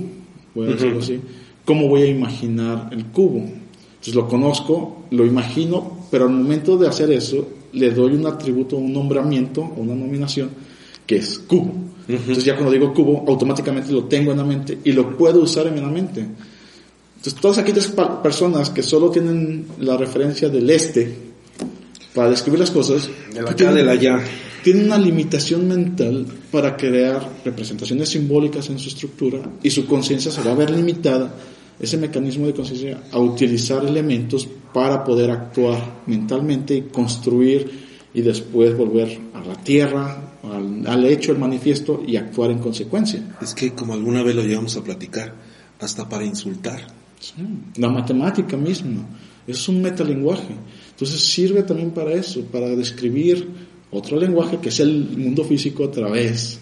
voy a decirlo así, ¿cómo voy a imaginar el cubo? Entonces lo conozco, lo imagino, pero al momento de hacer eso le doy un atributo, un nombramiento una nominación que es cubo. Entonces ya cuando digo cubo, automáticamente lo tengo en la mente y lo puedo usar en la mente. Entonces todas aquí tres personas que solo tienen la referencia del este, para describir las cosas, tiene una limitación mental para crear representaciones simbólicas en su estructura y su conciencia se va a ver limitada, ese mecanismo de conciencia, a utilizar elementos para poder actuar mentalmente y construir y después volver a la tierra, al, hecho, al manifiesto y actuar en consecuencia. Es que como alguna vez lo llevamos a platicar, hasta para insultar. la matemática misma, es un metalenguaje. Entonces sirve también para eso, para describir otro lenguaje que es el mundo físico a través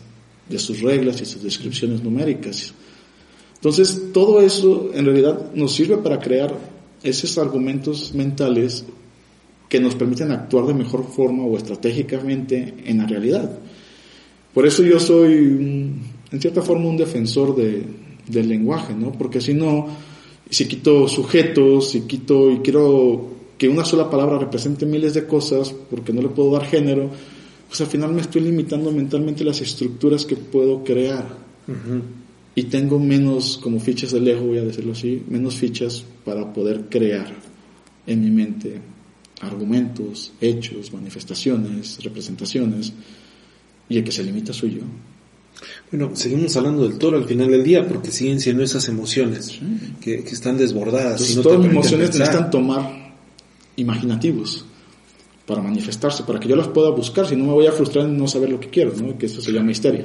de sus reglas y sus descripciones numéricas. Entonces todo eso en realidad nos sirve para crear esos argumentos mentales que nos permiten actuar de mejor forma o estratégicamente en la realidad. Por eso yo soy, en cierta forma, un defensor de, del lenguaje, ¿no? Porque si no, si quito sujetos, si quito y quiero que una sola palabra represente miles de cosas porque no le puedo dar género, pues al final me estoy limitando mentalmente las estructuras que puedo crear. Y tengo menos, como fichas de Lego, voy a decirlo así, menos fichas para poder crear en mi mente argumentos, hechos, manifestaciones, representaciones, y el que se limita soy yo. Bueno, seguimos hablando del toro al final del día porque siguen siendo esas emociones que, están desbordadas. todas mis emociones necesitan tomar imaginativos para manifestarse, para que yo las pueda buscar, si no me voy a frustrar en no saber lo que quiero, ¿no? que eso se llama histeria,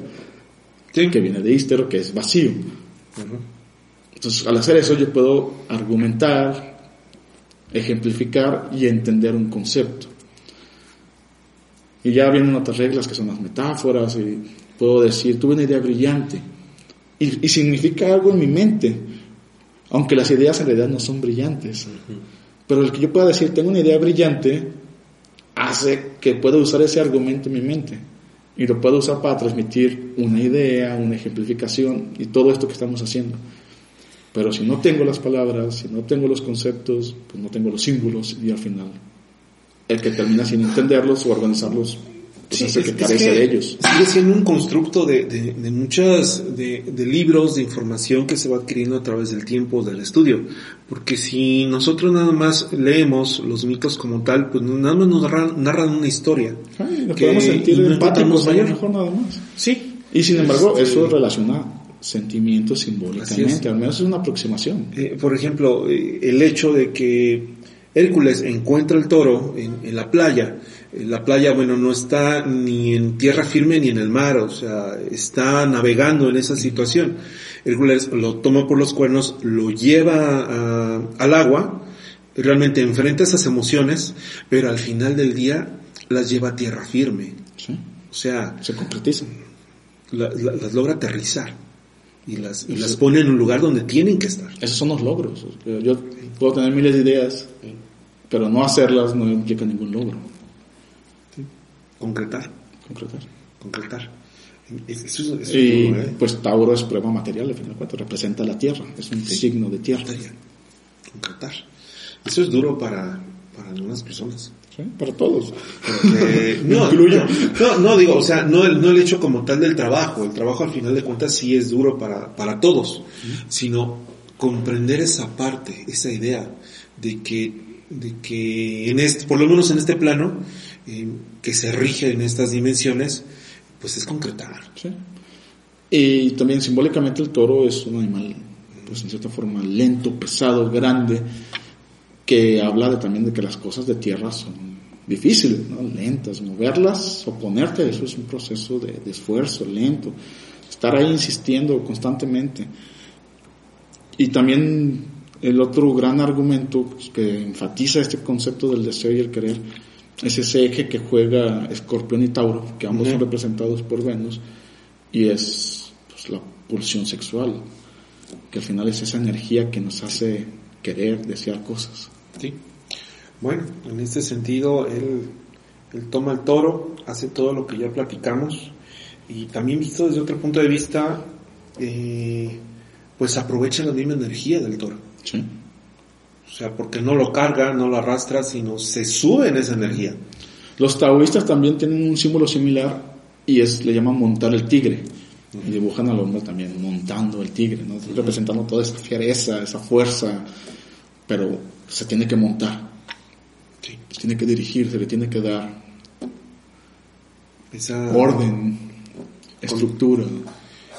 que viene de histero, que es vacío. Entonces, al hacer eso yo puedo argumentar, ejemplificar y entender un concepto. Y ya vienen otras reglas que son las metáforas y puedo decir, tuve una idea brillante y, significa algo en mi mente, aunque las ideas en realidad no son brillantes. Pero el que yo pueda decir, tengo una idea brillante, hace que pueda usar ese argumento en mi mente. Y lo puedo usar para transmitir una idea, una ejemplificación y todo esto que estamos haciendo. Pero si no tengo las palabras, si no tengo los conceptos, pues no tengo los símbolos y al final el que termina sin entenderlos o organizarlos pues Sí, hace es- que es carece que de ellos. Sigue siendo un constructo de, de, de muchas, de, de libros, de información que se va adquiriendo a través del tiempo, del estudio. Porque si nosotros nada más leemos los mitos como tal, pues nada más nos narran, narran una historia. Ay, que- podemos sentir empáticos mayor. mejor nada más. Sí. Y sin embargo, Este- eso relaciona sentimientos simbólicamente, es. al menos es una aproximación. Eh, por ejemplo, eh, el hecho de que Hércules encuentra el toro en, en la playa. Eh, La playa, bueno, no está ni en tierra firme ni en el mar, o sea, está navegando en esa situación. Hércules lo toma por los cuernos, lo lleva a- al agua, realmente enfrenta esas emociones, pero al final del día las lleva a tierra firme. ¿sí? O sea, Se concretiza. la- la- las logra aterrizar y las, y las pone en un lugar donde tienen que estar. Esos son los logros. Yo puedo tener miles de ideas, pero no hacerlas no implica ningún logro. Concretar. Concretar. concretar. Es- Eso, es- eso es Y duro, ¿eh? pues Tauro es prueba material, al fin de cuentas, representa la tierra, es un signo de tierra. Concretar. Eso es duro para, para algunas personas. ¿Sí? Para todos. Porque- no, incluyo. no, no, no, digo, o sea, no el, no el hecho como tal del trabajo. El trabajo al final de cuentas sí es duro para, para todos, sino comprender esa parte, esa idea de que, de que en este, por lo menos en este plano, eh, que se rige en estas dimensiones, pues es concretar. ¿sí? Y también simbólicamente el toro es un animal, pues en cierta forma, lento, pesado, grande, que habla de, también de que las cosas de tierra son difíciles, ¿no? lentas, moverlas, oponerte a eso es un proceso de, de esfuerzo, lento, estar ahí insistiendo constantemente. Y también el otro gran argumento pues, que enfatiza este concepto del deseo y el querer es ese eje que juega Escorpión y Tauro, que ambos son representados por Venus, y es pues, la pulsión sexual, que al final es esa energía que nos hace querer, desear cosas. Sí. Bueno, en este sentido, él, él toma el toro, hace todo lo que ya platicamos, y también visto desde otro punto de vista, eh, pues aprovecha la misma energía del toro. ¿sí? O sea, porque no lo carga, no lo arrastra, sino se sube en esa energía. Los taoístas también tienen un símbolo similar y es le llaman montar el tigre. Y dibujan al hombre también montando el tigre, ¿no? representando toda esa fiereza, esa fuerza, pero se tiene que montar, Sí. se tiene que dirigir, se le tiene que dar Esa orden, estructura,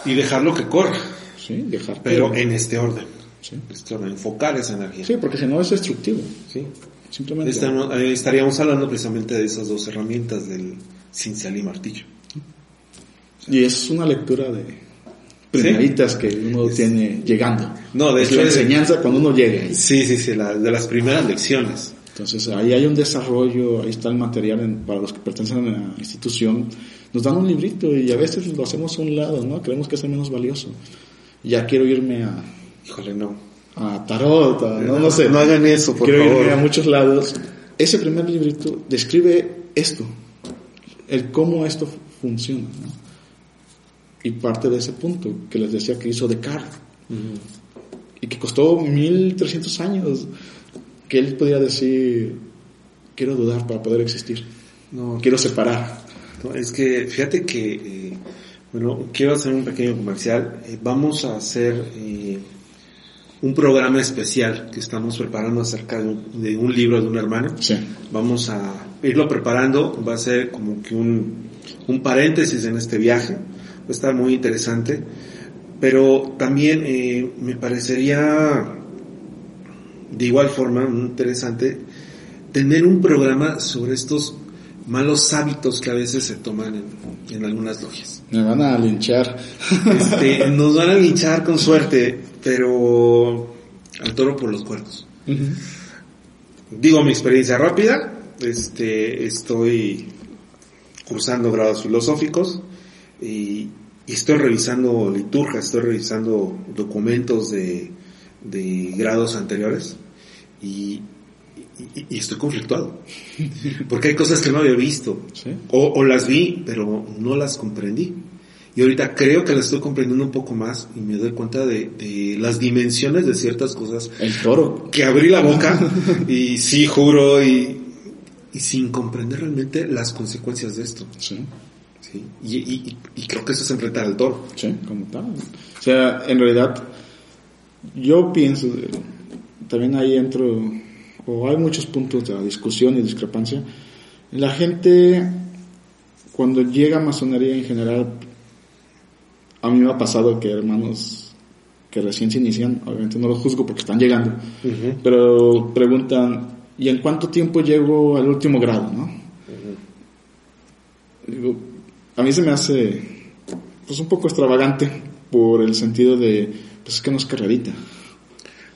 Y dejarlo que corra, ¿sí? dejar que- pero en este orden. ¿sí? Este orden, enfocar esa energía. Sí, porque si no es destructivo, Sí. simplemente. Estamos- eh, estaríamos hablando precisamente de esas dos herramientas del cincel y martillo. Y es una lectura de primeritas que uno tiene llegando. No, de es hecho la enseñanza cuando uno llega ahí. Sí, sí, sí, la- de las primeras lecciones. Entonces ahí hay un desarrollo, ahí está el material en- para los que pertenecen a la institución. Nos dan un librito y a veces lo hacemos a un lado, ¿no? Creemos que es el menos valioso. Ya quiero irme a, Híjole, no. a tarot, a- no, no sé. No hagan eso, por quiero favor. irme a muchos lados. Ese primer librito describe esto, el cómo esto funciona, ¿no? Y parte de ese punto que les decía que hizo Descartes. Y que costó 1300 años que él podía decir quiero dudar para poder existir. No, quiero separar No, es que fíjate que, eh, bueno, quiero hacer un pequeño comercial. Eh, vamos a hacer eh, un programa especial que estamos preparando acerca de un, de un libro de un hermano. sí. Vamos a irlo preparando, va a ser como que un, un paréntesis en este viaje, va a estar muy interesante, pero también eh, me parecería de igual forma muy interesante tener un programa sobre estos malos hábitos que a veces se toman en, en algunas logias. me van a linchar Este, nos van a linchar con suerte, pero al toro por los cuernos. Digo mi experiencia rápida, este, estoy cursando grados filosóficos y, y estoy revisando liturgias, estoy revisando documentos de, de grados anteriores y, y- y estoy conflictuado. Porque hay cosas que no había visto. Sí. O, o las vi, pero no las comprendí. Y ahorita creo que las estoy comprendiendo un poco más y me doy cuenta de, de las dimensiones de ciertas cosas el toro que abrí la boca y sí juro y, y sin comprender realmente las consecuencias de esto. Sí. ¿Sí? Y, y- y creo que eso es enfrentar al toro. Sí, como tal. O sea, en realidad, yo pienso, también ahí entro, o hay muchos puntos de discusión y discrepancia. La gente, cuando llega a masonería en general, a mí me ha pasado que hermanos que recién se inician, obviamente no los juzgo porque están llegando, pero preguntan, ¿y en cuánto tiempo llego al último grado, no? Digo, a mí se me hace pues un poco extravagante por el sentido de pues es que no es carrerita.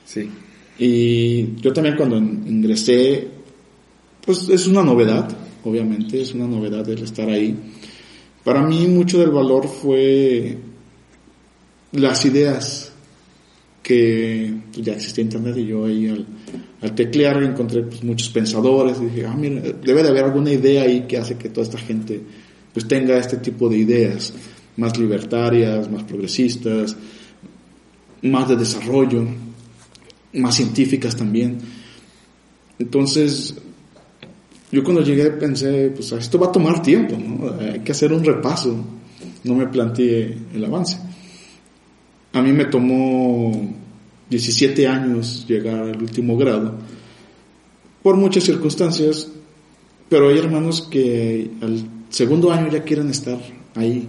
Sí. Y yo también cuando in- ingresé, pues es una novedad, obviamente, es una novedad el estar ahí. Para mí mucho del valor fue las ideas que pues, ya existía internet y yo ahí al, al teclear encontré pues, muchos pensadores y dije, ah, mira, debe de haber alguna idea ahí que hace que toda esta gente pues tenga este tipo de ideas más libertarias, más progresistas, más de desarrollo, más científicas también. Entonces, yo cuando llegué pensé, pues esto va a tomar tiempo, ¿no? Hay que hacer un repaso. No me planteé el avance. A mí me tomó 17 años llegar al último grado, por muchas circunstancias, pero hay hermanos que al segundo año ya quieren estar ahí.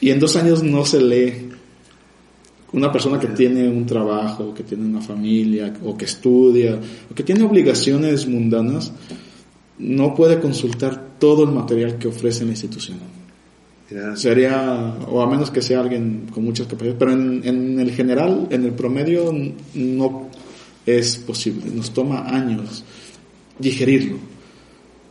Y en dos años no se lee. Una persona que tiene un trabajo, que tiene una familia, o que estudia, o que tiene obligaciones mundanas, no puede consultar todo el material que ofrece la institución. Sería, o a menos que sea alguien con muchas capacidades, pero en, en el general, en el promedio, no es posible. Nos toma años digerirlo.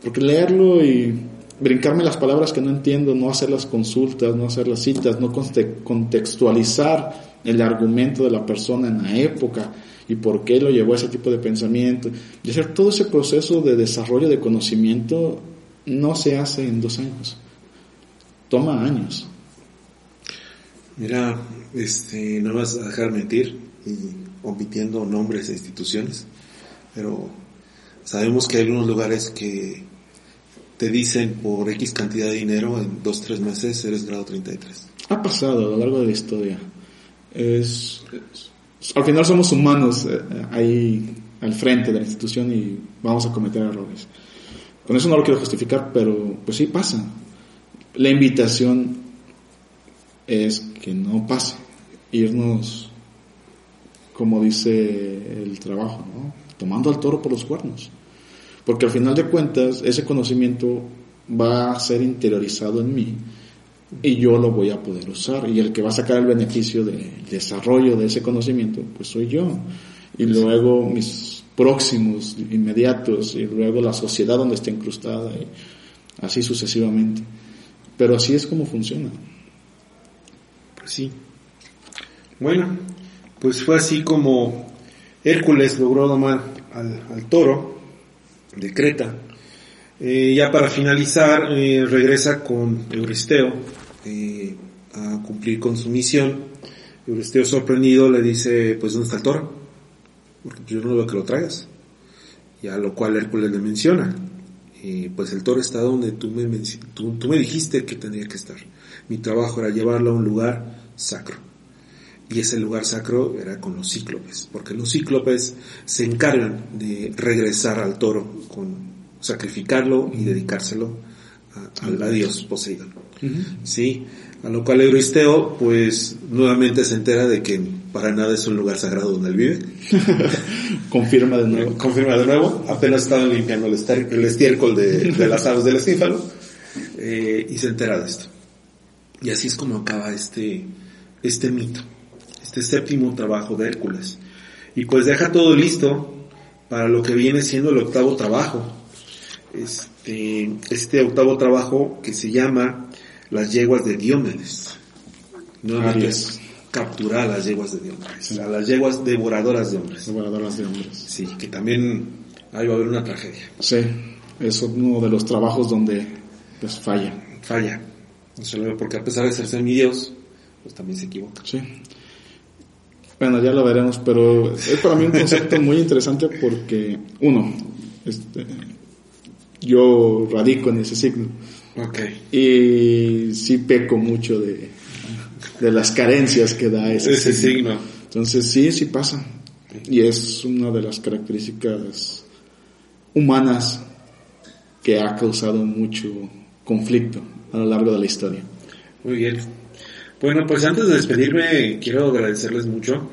Porque leerlo y brincarme las palabras que no entiendo, no hacer las consultas, no hacer las citas, no conte- contextualizar el argumento de la persona en la época y por qué lo llevó a ese tipo de pensamiento, y hacer todo ese proceso de desarrollo de conocimiento no se hace en dos años. Toma años. Mira, este, no vas a dejar mentir y omitiendo nombres e instituciones, pero sabemos que hay algunos lugares que te dicen por X cantidad de dinero en dos, tres meses eres grado 33. Ha pasado a lo largo de la historia. Es, es- al final somos humanos eh, ahí al frente de la institución y vamos a cometer errores. Con eso no lo quiero justificar, pero pues sí pasa. La invitación es que no pase, irnos, como dice el trabajo, ¿no? tomando al toro por los cuernos. Porque al final de cuentas, ese conocimiento va a ser interiorizado en mí y yo lo voy a poder usar. Y el que va a sacar el beneficio del desarrollo de ese conocimiento, pues soy yo. Y luego mis próximos, inmediatos, y luego la sociedad donde está incrustada, y así sucesivamente. Pero así es como funciona. Pues sí. Bueno, pues fue así como Hércules logró domar al, al toro de Creta. Eh, ya para finalizar, eh, regresa con Euristeo eh, a cumplir con su misión. Euristeo sorprendido le dice, pues ¿dónde está el toro? Porque yo no veo que lo traigas. Y a lo cual Hércules le menciona, pues el toro está donde tú me, tú, tú me dijiste que tendría que estar. Mi trabajo era llevarlo a un lugar sacro. Y ese lugar sacro era con los cíclopes, porque los cíclopes se encargan de regresar al toro, con sacrificarlo y dedicárselo a, al- a Dios Poseidón. Sí, a lo cual Euristeo pues nuevamente se entera de que para nada es un lugar sagrado donde él vive. Confirma de nuevo. Confirma de nuevo, apenas estaban limpiando el, estiércol de, de las aves del estífalo eh, y se entera de esto. Y así es como acaba este, este mito, este séptimo trabajo de Hércules. Y pues deja todo listo para lo que viene siendo el octavo trabajo. Este, este octavo trabajo que se llama Las yeguas de Diomedes. Nuevamente Aries. capturar a las yeguas de Diomedes, a las yeguas devoradoras de hombres. Devoradoras de hombres. Sí, que también ahí va a haber una tragedia. Sí, es uno de los trabajos donde pues falla. Falla. Porque a pesar de ser semidios, pues también se equivoca. Sí. Bueno, ya lo veremos, pero es para mí un concepto muy interesante porque, uno, este, yo radico en ese signo. Y sí peco mucho de, de las carencias que da ese, signo. Entonces sí, sí pasa. Y es una de las características humanas que ha causado mucho conflicto a lo largo de la historia. Muy bien. Bueno, pues antes de despedirme, quiero agradecerles mucho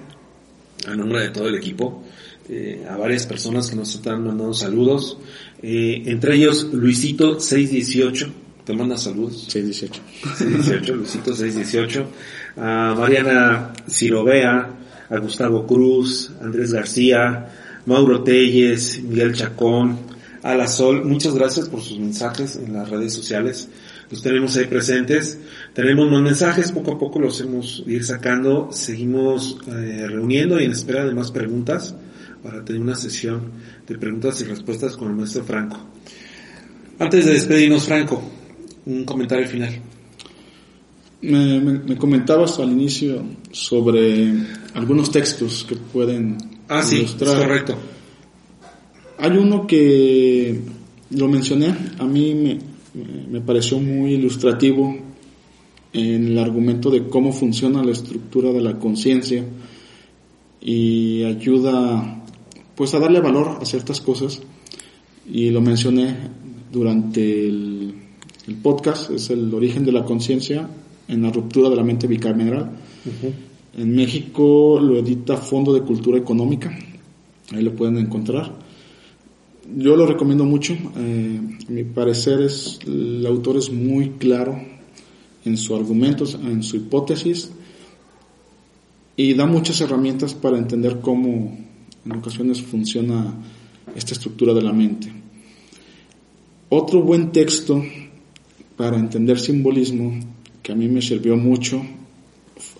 a nombre de todo el equipo, eh, a varias personas que nos están mandando saludos, eh, entre ellos Luisito 618, te manda saludos. 618. 618, Luisito 618, a Mariana Cirovea, a Gustavo Cruz, Andrés García, Mauro Telles, Miguel Chacón, a la Sol, muchas gracias por sus mensajes en las redes sociales. Los tenemos ahí presentes. Tenemos más mensajes, poco a poco los hemos ir sacando. Seguimos eh, reuniendo y en espera de más preguntas para tener una sesión de preguntas y respuestas con el maestro Franco. Antes de despedirnos, Franco, un comentario final. Me, comentabas al inicio sobre algunos textos que pueden ah, sí, correcto. Hay uno que lo mencioné, a mí me, me pareció muy ilustrativo en el argumento de cómo funciona la estructura de la conciencia y ayuda pues a darle valor a ciertas cosas y lo mencioné durante el, podcast, es el origen de la conciencia en la ruptura de la mente bicameral. En México lo edita Fondo de Cultura Económica, ahí lo pueden encontrar. Yo lo recomiendo mucho, eh, mi parecer es, el autor es muy claro en su argumento, en su hipótesis, y da muchas herramientas para entender cómo en ocasiones funciona esta estructura de la mente. Otro buen texto para entender simbolismo que a mí me sirvió mucho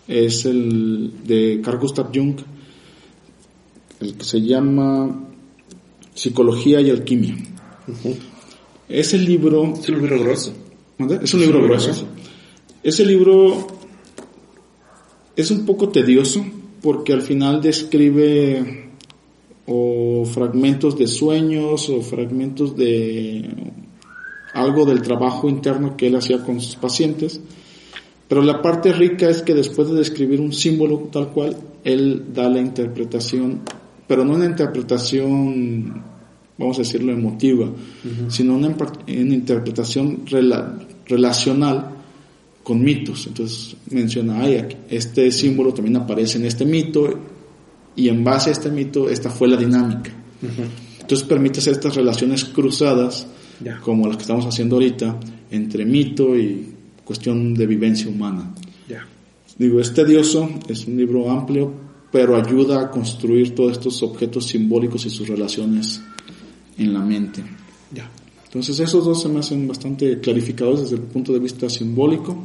es el de Carl Gustav Jung, el que se llama Psicología y Alquimia. Ese libro... Es un libro grueso. Es un libro grueso. Ese libro es un poco tedioso porque al final describe o fragmentos de sueños o fragmentos de algo del trabajo interno que él hacía con sus pacientes. Pero la parte rica es que después de describir un símbolo tal cual, él da la interpretación, pero no una interpretación, vamos a decirlo, emotiva, sino una, interpretación relacional con mitos. Entonces menciona, ay, este símbolo también aparece en este mito y en base a este mito esta fue la dinámica. Entonces permite hacer estas relaciones cruzadas, como las que estamos haciendo ahorita, entre mito y cuestión de vivencia humana. Digo, es tedioso, es un libro amplio, pero ayuda a construir todos estos objetos simbólicos y sus relaciones en la mente. Entonces esos dos se me hacen bastante clarificados desde el punto de vista simbólico.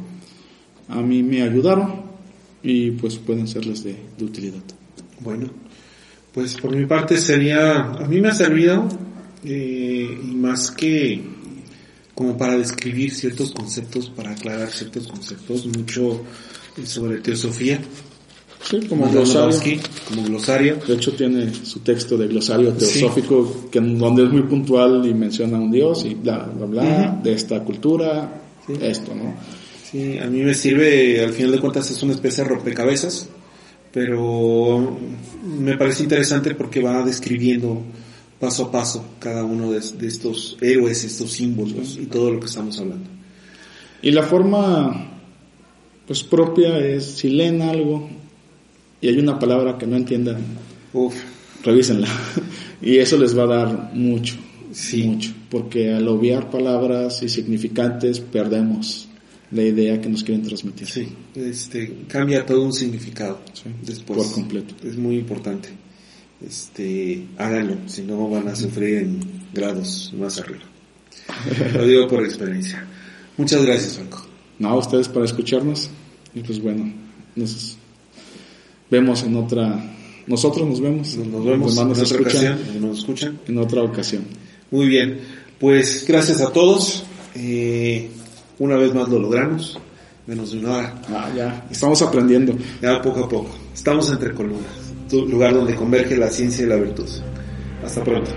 A mí me ayudaron y pues pueden serles de utilidad. Bueno, pues por mi parte sería, a mí me ha servido eh, y más que como para describir ciertos conceptos, para aclarar ciertos conceptos, mucho sobre teosofía. Sí, como glosario. como glosario. De hecho tiene su texto de glosario teosófico, que donde es muy puntual y menciona a un dios y bla, bla, bla, de esta cultura, esto, ¿no? Sí, a mí me sirve, al final de cuentas es una especie de rompecabezas, pero me parece interesante porque va describiendo paso a paso cada uno de, estos héroes, estos símbolos y todo lo que estamos hablando. Y la forma pues propia es si leen algo y hay una palabra que no entiendan, Uf. revísenla y eso les va a dar mucho, sí. mucho, porque al obviar palabras y significantes perdemos la idea que nos quieren transmitir. Sí, este, cambia todo un significado después. Por completo. Es muy importante. Este, háganlo, si no van a sufrir en grados más arriba. Lo digo por experiencia. Muchas gracias, Franco. No, a ustedes para escucharnos. Y pues bueno, nos vemos en otra. Nosotros nos vemos. Nos, vemos en otra ocasión. Nos escuchan. En otra ocasión. Muy bien. Pues gracias a todos. Eh, una vez más lo logramos. Menos de una hora. Ah, ya. Estamos aprendiendo. Ya poco a poco. Estamos entre columnas. Lugar donde converge la ciencia y la virtud. Hasta pronto.